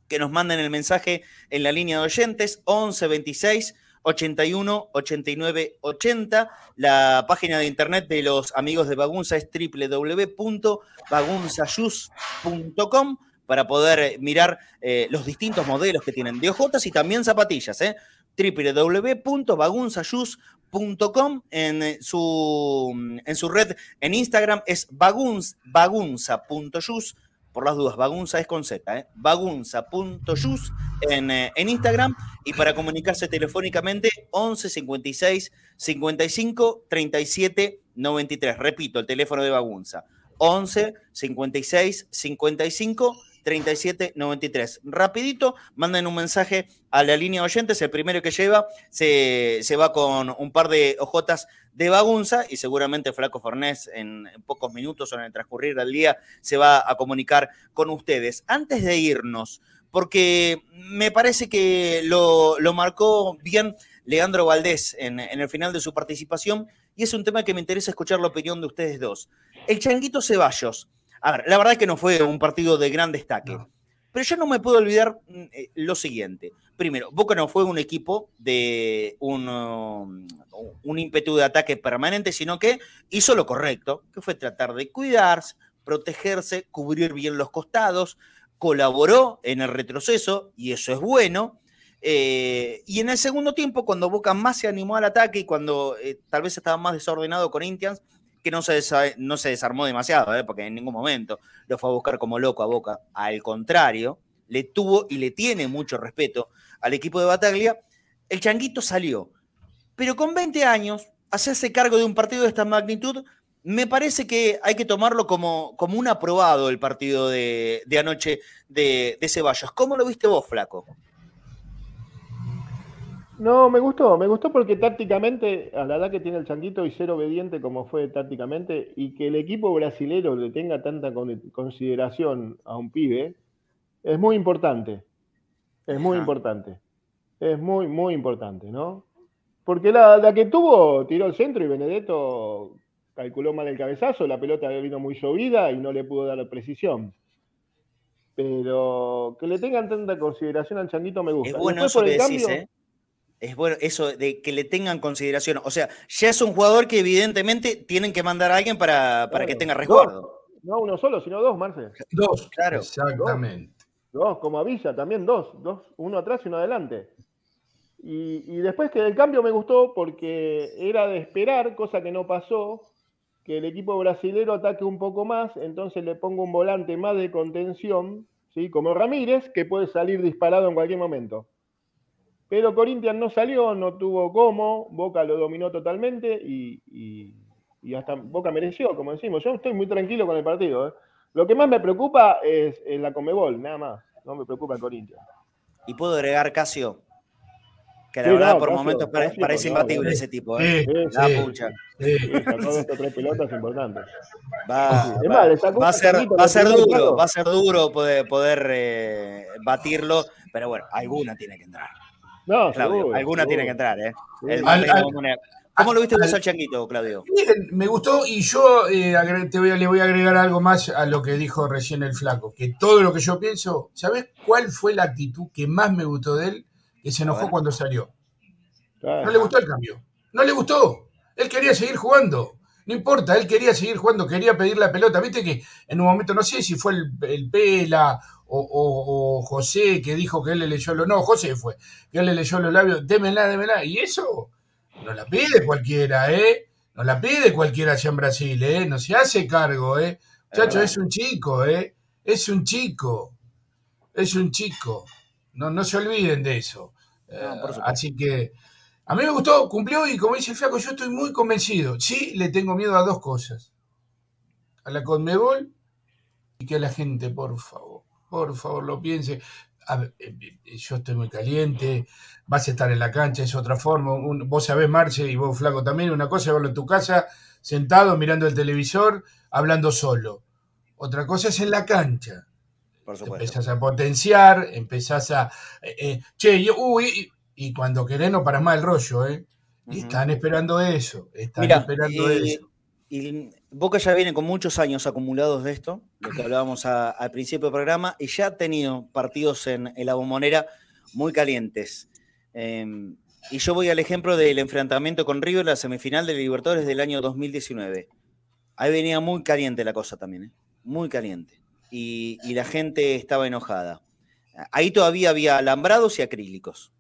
que nos manden el mensaje en la línea de oyentes, 11 26 81 89 80. La página de internet de los amigos de Bagunza es www.bagunzayus.com para poder mirar eh, los distintos modelos que tienen de ojotas y también zapatillas. ¿eh? en eh, su, en su red en Instagram es bagunza.yus por las dudas, Bagunza es con Z, ¿eh? bagunza.yus en, eh, en Instagram y para comunicarse telefónicamente 11 56 55 37 93. Repito, el teléfono de Bagunza. 11 56 55 3793. Rapidito, manden un mensaje a la línea de oyentes. El primero que lleva se, se va con un par de ojotas de bagunza y seguramente Flaco Fornés en, pocos minutos o en el transcurrir del día se va a comunicar con ustedes. Antes de irnos, porque me parece que lo, lo marcó bien Leandro Valdés en, en, el final de su participación y es un tema que me interesa escuchar la opinión de ustedes dos. El Changuito Ceballos a ver, la verdad es que no fue un partido de gran destaque. No. Pero yo no me puedo olvidar eh, lo siguiente. Primero, Boca no fue un equipo de un, um, un ímpetu de ataque permanente, sino que hizo lo correcto, que fue tratar de cuidarse, protegerse, cubrir bien los costados, colaboró en el retroceso, y eso es bueno. Eh, y en el segundo tiempo, cuando Boca más se animó al ataque y cuando eh, tal vez estaba más desordenado Corinthians, que no se, no se desarmó demasiado, ¿eh? porque en ningún momento lo fue a buscar como loco a Boca. Al contrario, le tuvo y le tiene mucho respeto al equipo de Bataglia. El Changuito salió. Pero con 20 años, hacerse cargo de un partido de esta magnitud, me parece que hay que tomarlo como, como un aprobado el partido de, anoche de, de Ceballos. ¿Cómo lo viste vos, Flaco? No, me gustó, me gustó porque tácticamente, a la edad que tiene el Changuito y ser obediente como fue tácticamente, y que el equipo brasilero le tenga tanta consideración a un pibe, es muy importante. Es muy Ajá. importante. Es muy, muy importante, ¿no? Porque la, la, que tuvo, tiró el centro y Benedetto calculó mal el cabezazo, la pelota vino muy llovida y no le pudo dar precisión. Pero que le tengan tanta consideración al Changuito me gusta. Es bueno Después, eso por el que cambio, decís, ¿eh? Es bueno eso de que le tengan consideración. O sea, ya es un jugador que evidentemente tienen que mandar a alguien para, para claro, que tenga resguardo. Dos, no uno solo, sino dos, Marce. Dos, claro. Exactamente. Dos, dos, como Villa, también dos, dos, uno atrás y uno adelante. Y, y, después que el cambio me gustó porque era de esperar, cosa que no pasó, que el equipo brasilero ataque un poco más, entonces le pongo un volante más de contención, ¿sí? como Ramírez, que puede salir disparado en cualquier momento. Pero Corinthians no salió, no tuvo cómo, Boca lo dominó totalmente y, y, y, hasta Boca mereció, como decimos. Yo estoy muy tranquilo con el partido. ¿eh? Lo que más me preocupa es, es, la Comebol, nada más. No me preocupa el Corinthians. Y puedo agregar Casio, que la sí, verdad no, por Casio, momentos pare, Casio, parece no, imbatible no, ese tipo. ¿eh? Sí, la sí, pucha. Sí, sacó dos o tres pelotas importantes. Va, va, va, a ser, va a ser duro, va a ser duro poder, poder eh, batirlo, pero bueno, alguna tiene que entrar. No, Claudio, seguro, alguna seguro. tiene que entrar, ¿eh? El, Al- al- ¿Cómo lo viste al changuito, Claudio? Miren, me gustó y yo eh, te voy a- le voy a agregar algo más a lo que dijo recién el flaco, que todo lo que yo pienso, ¿sabes cuál fue la actitud que más me gustó de él? Que se enojó cuando salió. No le gustó el cambio. No le gustó. Él quería seguir jugando. No importa, él quería seguir jugando, quería pedir la pelota. Viste que en un momento, no sé si fue el, el Pela o, o- o José que dijo que él le leyó los. No, José fue, que él le leyó los labios, démela, démela. Y eso no la pide cualquiera, ¿eh? No la pide cualquiera allá en Brasil, ¿eh? No se hace cargo, ¿eh? Chacho, verdad. es un chico, ¿eh? Es un chico. Es un chico. No, no se olviden de eso. No, Eh, por así que a mí me gustó, cumplió y como dice el flaco, yo estoy muy convencido. Sí, le tengo miedo a dos cosas. A la Conmebol y que la gente, por favor, por favor, lo piense. A ver, eh, eh, yo estoy muy caliente, vas a estar en la cancha, es otra forma. Un- vos sabés, Marce, y vos, Flaco, también, una cosa es verlo en tu casa, sentado, mirando el televisor, hablando solo. Otra cosa es en la cancha. Por supuesto. empezás a potenciar, empezás a... eh, eh, che, y, uy, y, y cuando querés no paras más el rollo, ¿eh? Y están esperando eso, están Mira, esperando eh, eso. Y Boca ya viene con muchos años acumulados de esto, lo que hablábamos al principio del programa, y ya ha tenido partidos en, la bombonera muy calientes. Em, y yo voy al ejemplo del enfrentamiento con River en la semifinal de Libertadores del año 2019. Ahí venía muy caliente la cosa también, ¿eh? muy caliente. Y, la gente estaba enojada. Ahí todavía había alambrados y acrílicos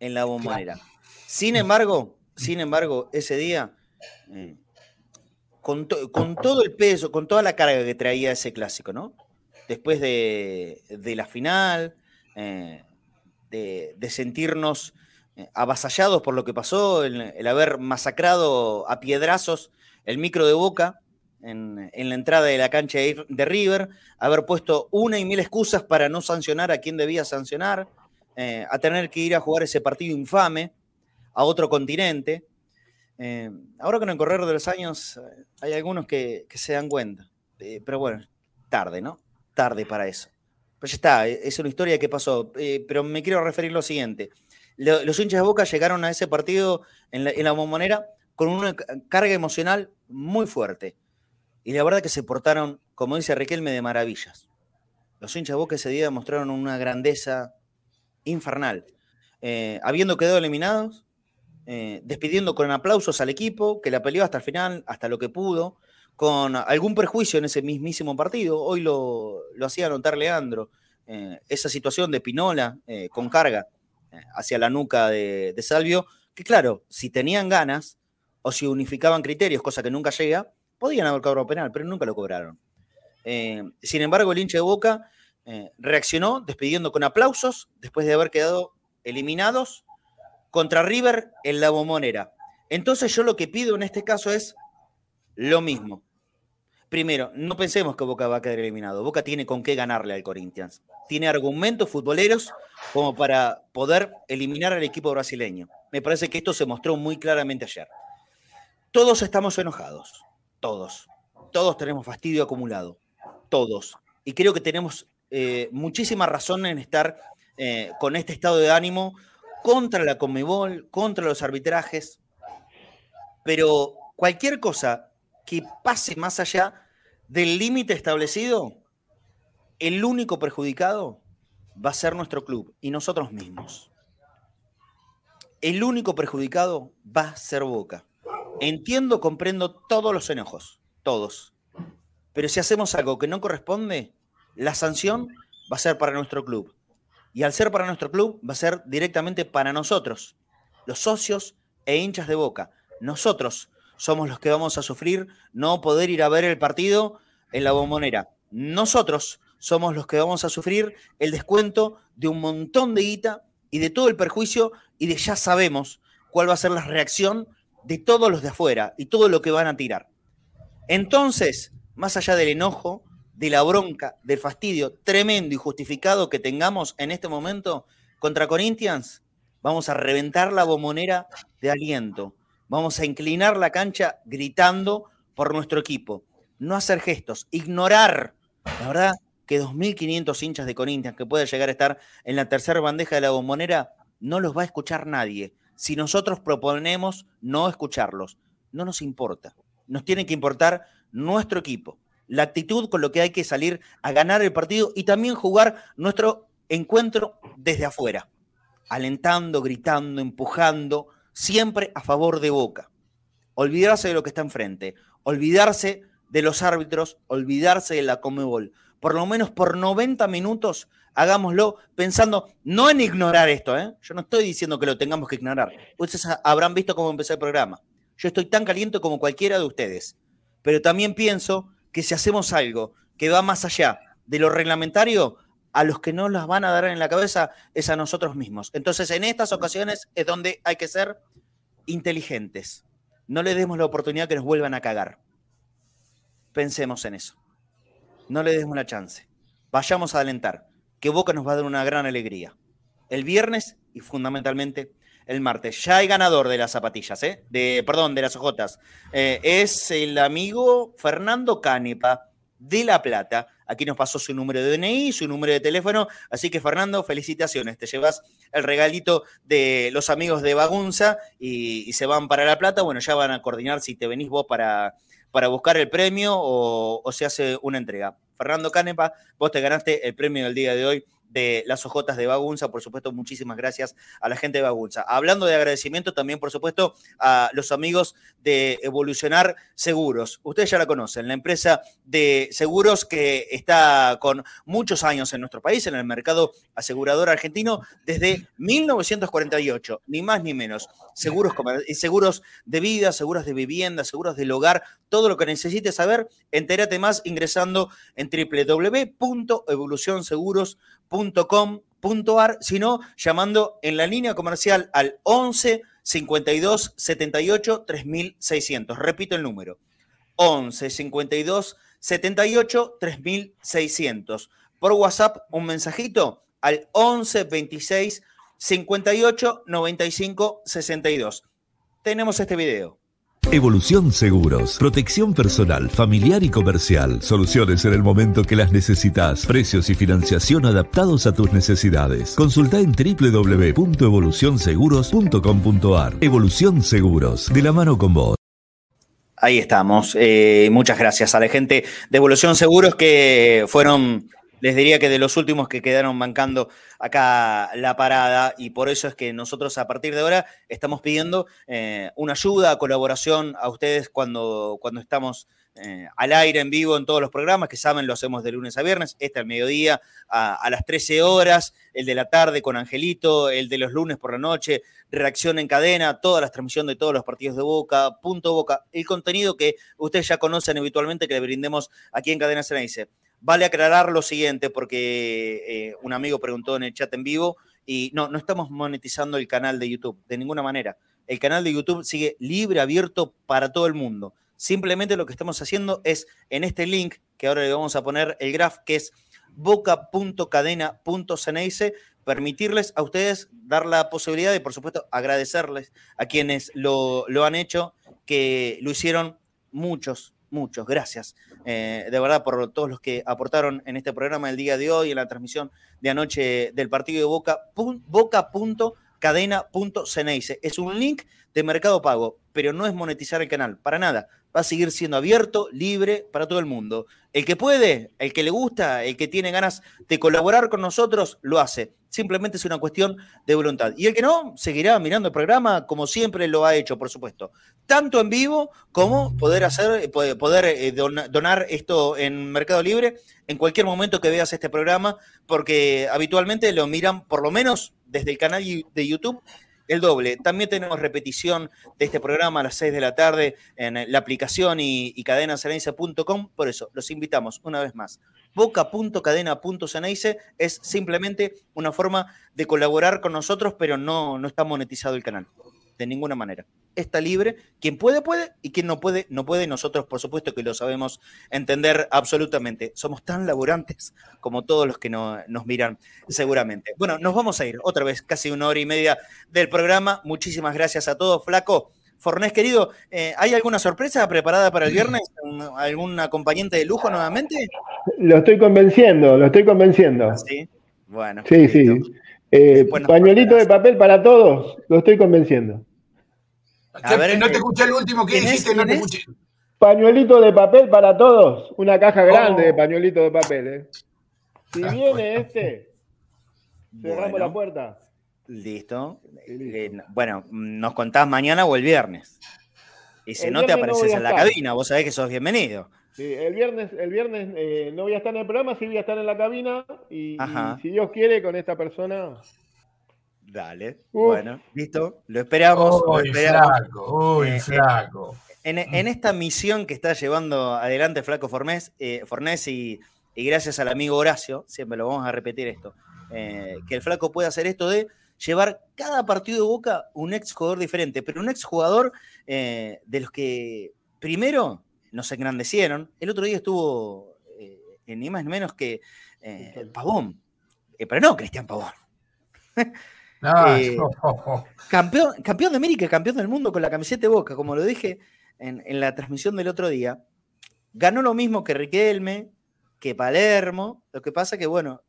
en la bombonera. Sin embargo, sin embargo, ese día eh, con, todo el peso, con toda la carga que traía ese clásico, ¿no? Después de, la final, eh, de, sentirnos eh, avasallados por lo que pasó, el, haber masacrado a piedrazos el micro de Boca en, la entrada de la cancha de River, haber puesto una y mil excusas para no sancionar a quien debía sancionar, eh, a tener que ir a jugar ese partido infame a otro continente. Eh, ahora con el correr de los años eh, hay algunos que, se dan cuenta, eh, pero bueno, tarde, ¿no? Tarde para eso. Pero ya está, es una historia que pasó. pero me quiero referir a lo siguiente. los hinchas de Boca llegaron a ese partido en la, en la bombonera con una carga emocional muy fuerte. Y la verdad que se portaron, como dice Riquelme, de maravillas. Los hinchas de Boca ese día mostraron una grandeza infernal. habiendo quedado eliminados, eh, despidiendo con aplausos al equipo, que la peleó hasta el final, hasta lo que pudo, con algún perjuicio en ese mismísimo partido. Hoy lo, hacía notar Leandro, eh, esa situación de Pinola eh, con carga hacia la nuca de, Salvio, que claro, si tenían ganas o si unificaban criterios, cosa que nunca llega, podían haber cobrado penal, pero nunca lo cobraron. sin embargo, el hincha de Boca reaccionó despidiendo con aplausos después de haber quedado eliminados contra River en la bombonera. Entonces yo lo que pido en este caso es lo mismo. Primero, no pensemos que Boca va a quedar eliminado. Boca tiene con qué ganarle al Corinthians. Tiene argumentos futboleros como para poder eliminar al equipo brasileño. Me parece que esto se mostró muy claramente ayer. Todos estamos enojados. Todos. Todos tenemos fastidio acumulado. Todos. Y creo que tenemos eh, muchísima razón en estar eh, con este estado de ánimo contra la Comebol, contra los arbitrajes, pero cualquier cosa que pase más allá del límite establecido, el único perjudicado va a ser nuestro club y nosotros mismos. El único perjudicado va a ser Boca. Entiendo, comprendo todos los enojos, todos. Pero si hacemos algo que no corresponde, la sanción va a ser para nuestro club. Y al ser para nuestro club, va a ser directamente para nosotros, los socios e hinchas de Boca. Nosotros somos los que vamos a sufrir no poder ir a ver el partido en la bombonera. Nosotros somos los que vamos a sufrir el descuento de un montón de guita y de todo el perjuicio y de ya sabemos cuál va a ser la reacción de todos los de afuera y todo lo que van a tirar. Entonces, más allá del enojo, de la bronca, del fastidio tremendo y justificado que tengamos en este momento contra Corinthians, vamos a reventar la bombonera de aliento. Vamos a inclinar la cancha gritando por nuestro equipo. No hacer gestos, ignorar. La verdad que 2.500 hinchas de Corinthians que puede llegar a estar en la tercera bandeja de la bombonera, no los va a escuchar nadie. Si nosotros proponemos no escucharlos, no nos importa. Nos tiene que importar nuestro equipo la actitud con lo que hay que salir a ganar el partido y también jugar nuestro encuentro desde afuera, alentando, gritando, empujando, siempre a favor de Boca. Olvidarse de lo que está enfrente, olvidarse de los árbitros, olvidarse de la Comebol. Por lo menos por 90 minutos hagámoslo pensando no en ignorar esto, ¿eh? yo no estoy diciendo que lo tengamos que ignorar. Ustedes habrán visto cómo empezó el programa. Yo estoy tan caliente como cualquiera de ustedes, pero también pienso que si hacemos algo que va más allá de lo reglamentario, a los que no las van a dar en la cabeza es a nosotros mismos. Entonces, en estas ocasiones es donde hay que ser inteligentes. No le demos la oportunidad que nos vuelvan a cagar. Pensemos en eso. No le demos la chance. Vayamos a alentar, que Boca nos va a dar una gran alegría. El viernes y fundamentalmente el martes. Ya hay ganador de las zapatillas, ¿eh? De, perdón, de las ojotas. Eh, es el amigo Fernando Canepa de La Plata. Aquí nos pasó su número de DNI, su número de teléfono. Así que, Fernando, felicitaciones. Te llevas el regalito de los amigos de Bagunza y, se van para La Plata. Bueno, ya van a coordinar si te venís vos para, para buscar el premio o, o se hace una entrega. Fernando Canepa, vos te ganaste el premio del día de hoy de las ojotas de Bagunza. Por supuesto, muchísimas gracias a la gente de Bagunza. Hablando de agradecimiento, también, por supuesto, a los amigos de Evolucionar Seguros. Ustedes ya la conocen, la empresa de seguros que está con muchos años en nuestro país, en el mercado asegurador argentino, desde 1948, ni más ni menos. Seguros, seguros de vida, seguros de vivienda, seguros del hogar, todo lo que necesites saber, entérate más ingresando en www.evolucionseguros.com.ar, sino llamando en la línea comercial al 11 52 78 3600. Repito el número. 11 52 78 3600. Por WhatsApp, un mensajito al 11 26 58 95 62. Tenemos este video. Evolución Seguros, protección personal, familiar y comercial, soluciones en el momento que las necesitas, precios y financiación adaptados a tus necesidades. Consulta en www.evolucionseguros.com.ar. Evolución Seguros, de la mano con vos. Ahí estamos. Eh, muchas gracias a la gente de Evolución Seguros que fueron les diría que de los últimos que quedaron bancando acá la parada y por eso es que nosotros a partir de ahora estamos pidiendo eh, una ayuda, colaboración a ustedes cuando, cuando estamos eh, al aire en vivo en todos los programas, que saben, lo hacemos de lunes a viernes, este al mediodía a, las 13 horas, el de la tarde con Angelito, el de los lunes por la noche, reacción en cadena, todas las transmisiones de todos los partidos de Boca, punto Boca, el contenido que ustedes ya conocen habitualmente que le brindemos aquí en Cadena dice Vale aclarar lo siguiente, porque eh, un amigo preguntó en el chat en vivo, y no, no estamos monetizando el canal de YouTube, de ninguna manera. El canal de YouTube sigue libre, abierto para todo el mundo. Simplemente lo que estamos haciendo es en este link, que ahora le vamos a poner el graph, que es boca.cadena.ceneice, permitirles a ustedes dar la posibilidad de, por supuesto, agradecerles a quienes lo, lo han hecho, que lo hicieron muchos, muchos. Gracias, eh, de verdad, por todos los que aportaron en este programa el día de hoy, en la transmisión de anoche del partido de Boca, boca.cadena.ceneice. Es un link de Mercado Pago, pero no es monetizar el canal, para nada. Va a seguir siendo abierto, libre para todo el mundo. El que puede, el que le gusta, el que tiene ganas de colaborar con nosotros, lo hace. Simplemente es una cuestión de voluntad. Y el que no, seguirá mirando el programa como siempre lo ha hecho, por supuesto. Tanto en vivo como poder hacer, poder eh, donar esto en Mercado Libre en cualquier momento que veas este programa, porque habitualmente lo miran por lo menos desde el canal de YouTube el doble. También tenemos repetición de este programa a las 6 de la tarde en la aplicación y, y Por eso, los invitamos una vez más. Boca.cadena.ceneice es simplemente una forma de colaborar con nosotros, pero no, no está monetizado el canal de ninguna manera. Está libre. Quien puede, puede. Y quien no puede, no puede. Nosotros, por supuesto, que lo sabemos entender absolutamente. Somos tan laburantes como todos los que nos miran, seguramente. Bueno, nos vamos a ir otra vez, casi una hora y media del programa. Muchísimas gracias a todos, Flaco. Fornés, querido, eh, ¿hay alguna sorpresa preparada para el viernes? ¿Algún acompañante de lujo nuevamente? Lo estoy convenciendo, lo estoy convenciendo. ¿Ah, ¿Sí? Bueno. Sí, sí. Eh, pañuelito de papel para todos, lo estoy convenciendo. A ver, no te escuché el último que dijiste, no te escuché. Pañuelito de papel para todos, una caja grande de pañuelito de papel. ¿eh? Si ah, viene este, cerramos la puerta. Listo. Eh, bueno, nos contás mañana o el viernes. Y si no te apareces en la cabina, vos sabés que sos bienvenido. Sí, el viernes, el viernes eh, no voy a estar en el programa, sí voy a estar en la cabina y, si Dios quiere con esta persona. Dale, bueno, listo, lo esperamos. Uy, flaco, uy, eh, flaco. En, esta misión que está llevando adelante Flaco Fornés, eh, Fornés y, gracias al amigo Horacio, siempre lo vamos a repetir esto, que el Flaco puede hacer esto de llevar cada partido de Boca un ex jugador diferente, pero un ex jugador de los que primero nos engrandecieron. El otro día estuvo eh, ni más ni menos que eh, Pavón, eh, pero no Cristian Pavón. Eh, campeón, campeón de América, campeón del mundo con la camiseta de Boca, como lo dije en, la transmisión del otro día. Ganó lo mismo que Riquelme, que Palermo. Lo que pasa que, bueno,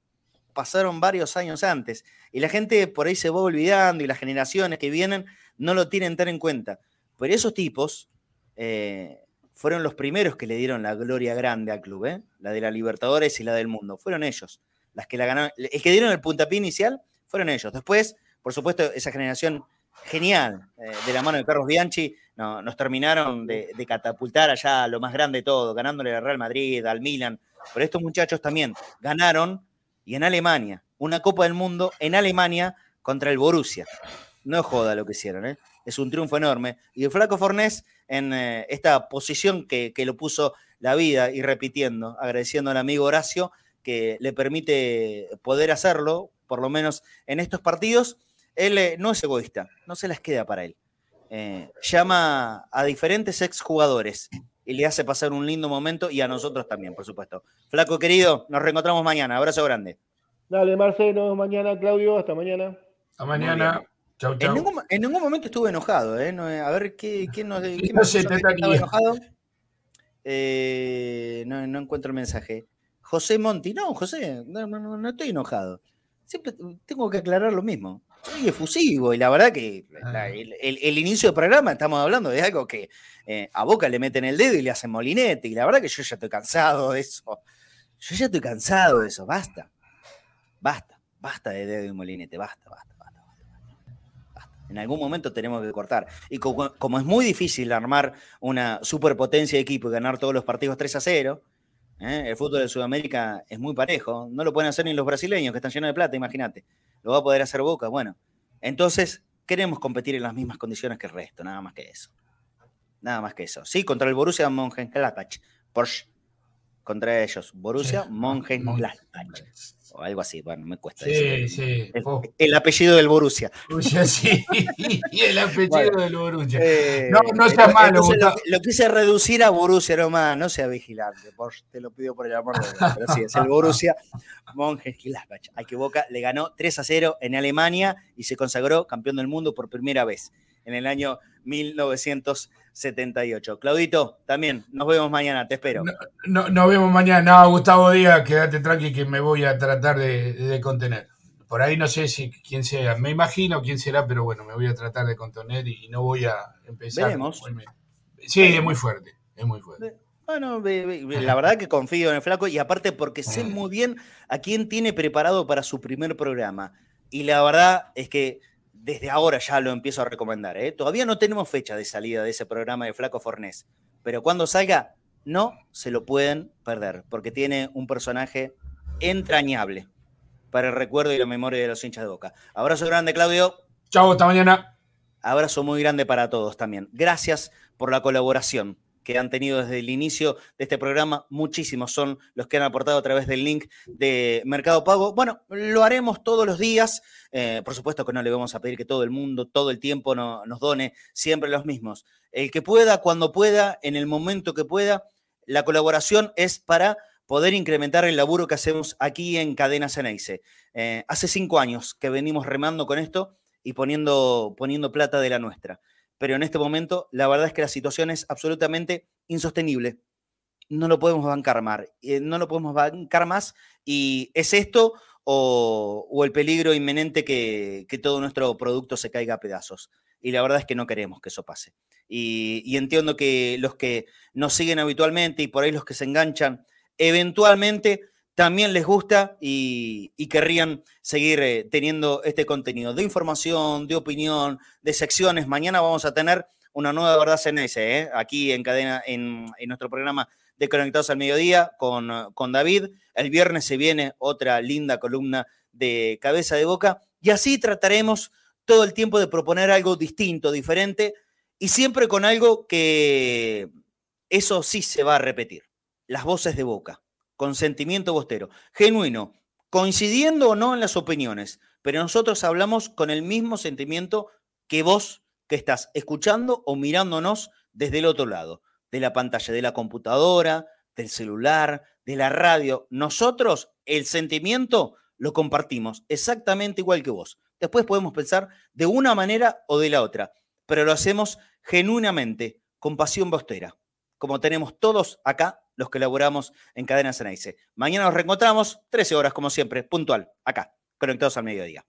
pasaron varios años antes y la gente por ahí se va olvidando y las generaciones que vienen no lo tienen tan en cuenta. Pero esos tipos eh, fueron los primeros que le dieron la gloria grande al club, ¿eh? la de la Libertadores y la del mundo. Fueron ellos. Las que la ganaron. El que dieron el puntapié inicial fueron ellos. Después, por supuesto, esa generación genial eh, de la mano de Carlos Bianchi no, nos terminaron de, catapultar allá lo más grande de todo, ganándole al Real Madrid, al Milan. Pero estos muchachos también ganaron y en Alemania, una Copa del Mundo en Alemania contra el Borussia. No joda lo que hicieron, ¿eh? es un triunfo enorme. Y el Flaco Fornés, en eh, esta posición que, que, lo puso la vida y repitiendo, agradeciendo al amigo Horacio, que le permite poder hacerlo, por lo menos en estos partidos, él eh, no es egoísta, no se las queda para él. Eh, llama a diferentes exjugadores y le hace pasar un lindo momento y a nosotros también, por supuesto. Flaco querido, nos reencontramos mañana. Abrazo grande. Dale, Marcelo, mañana, Claudio, hasta mañana. Hasta mañana. Chau, chau. En, ningún, momento estuve enojado, ¿eh? a ver, ¿qué, quién nos qué no sé, enojado? Eh, no, no encuentro el mensaje. José Monti, no, José, no, estoy enojado. Siempre tengo que aclarar lo mismo soy efusivo y la verdad que ah. el, inicio del programa estamos hablando de algo que eh, a Boca le meten el dedo y le hacen molinete y la verdad que yo ya estoy cansado de eso. Yo ya estoy cansado de eso, basta. Basta, basta de dedo y molinete, basta. basta, En algún momento tenemos que cortar. Y como, es muy difícil armar una superpotencia de equipo y ganar todos los partidos 3 a 0, ¿eh? el fútbol de Sudamérica es muy parejo. No lo pueden hacer ni los brasileños, que están llenos de plata, imagínate lo va a poder hacer Boca. Bueno, entonces queremos competir en las mismas condiciones que el resto, nada más que eso. Nada más que eso. Sí, contra el Borussia Mönchengladbach. Porsche. Contra ellos. Borussia sí. Mönchengladbach o algo así. Bueno, me cuesta sí, Sí, el, apellido del Borussia. Borussia, sí. y el apellido del Borussia. Eh, no, no sea malo. Lo, quise reducir a Borussia nomás, no sea vigilante. te lo pido por el amor de Dios. Pero sí, es el Borussia Mönchengladbach. Hay que Boca le ganó 3 a 0 en Alemania y se consagró campeón del mundo por primera vez en el año 1978. Claudito, también, nos vemos mañana, te espero. No, nos vemos mañana. No, Gustavo Díaz, quédate tranqui que me voy a tratar de, contener. Por ahí no sé si quién sea, me imagino quién será, pero bueno, me voy a tratar de contener y no voy a empezar. Veremos. Sí, es muy fuerte, es muy fuerte. Bueno, la verdad que confío en el flaco y aparte porque sé muy bien a quién tiene preparado para su primer programa. Y la verdad es que desde ahora ya lo empiezo a recomendar. ¿eh? Todavía no tenemos fecha de salida de ese programa de Flaco Fornés, pero cuando salga, no se lo pueden perder, porque tiene un personaje entrañable para el recuerdo y la memoria de los hinchas de boca. Abrazo grande, Claudio. Chao, hasta mañana. Abrazo muy grande para todos también. Gracias por la colaboración que han tenido desde el inicio de este programa. Muchísimos son los que han aportado a través del link de Mercado Pago. Bueno, lo haremos todos los días. Eh, por supuesto que no le vamos a pedir que todo el mundo, todo el tiempo nos done siempre los mismos. El que pueda, cuando pueda, en el momento que pueda, la colaboración es para poder incrementar el laburo que hacemos aquí en Cadena Ceneice. Eh, hace cinco años que venimos remando con esto y poniendo, poniendo plata de la nuestra pero en este momento la verdad es que la situación es absolutamente insostenible. No lo podemos bancar más, eh, más y es esto o, el peligro inminente que, todo nuestro producto se caiga a pedazos. Y la verdad es que no queremos que eso pase. Y entiendo que los que nos siguen habitualmente y por ahí los que se enganchan, eventualmente también les gusta y, querrían seguir eh, teniendo este contenido de información, de opinión, de secciones. Mañana vamos a tener una nueva verdad CNS, ¿eh? aquí en cadena, en, nuestro programa de Conectados al Mediodía con, con David. El viernes se viene otra linda columna de cabeza de boca y así trataremos todo el tiempo de proponer algo distinto, diferente y siempre con algo que eso sí se va a repetir, las voces de boca con sentimiento bostero, genuino, coincidiendo o no en las opiniones, pero nosotros hablamos con el mismo sentimiento que vos que estás escuchando o mirándonos desde el otro lado, de la pantalla de la computadora, del celular, de la radio. Nosotros el sentimiento lo compartimos exactamente igual que vos. Después podemos pensar de una manera o de la otra, pero lo hacemos genuinamente, con pasión bostera, como tenemos todos acá los que laboramos en Cadena Ceneice. Mañana nos reencontramos, 13 horas como siempre, puntual, acá, conectados al mediodía.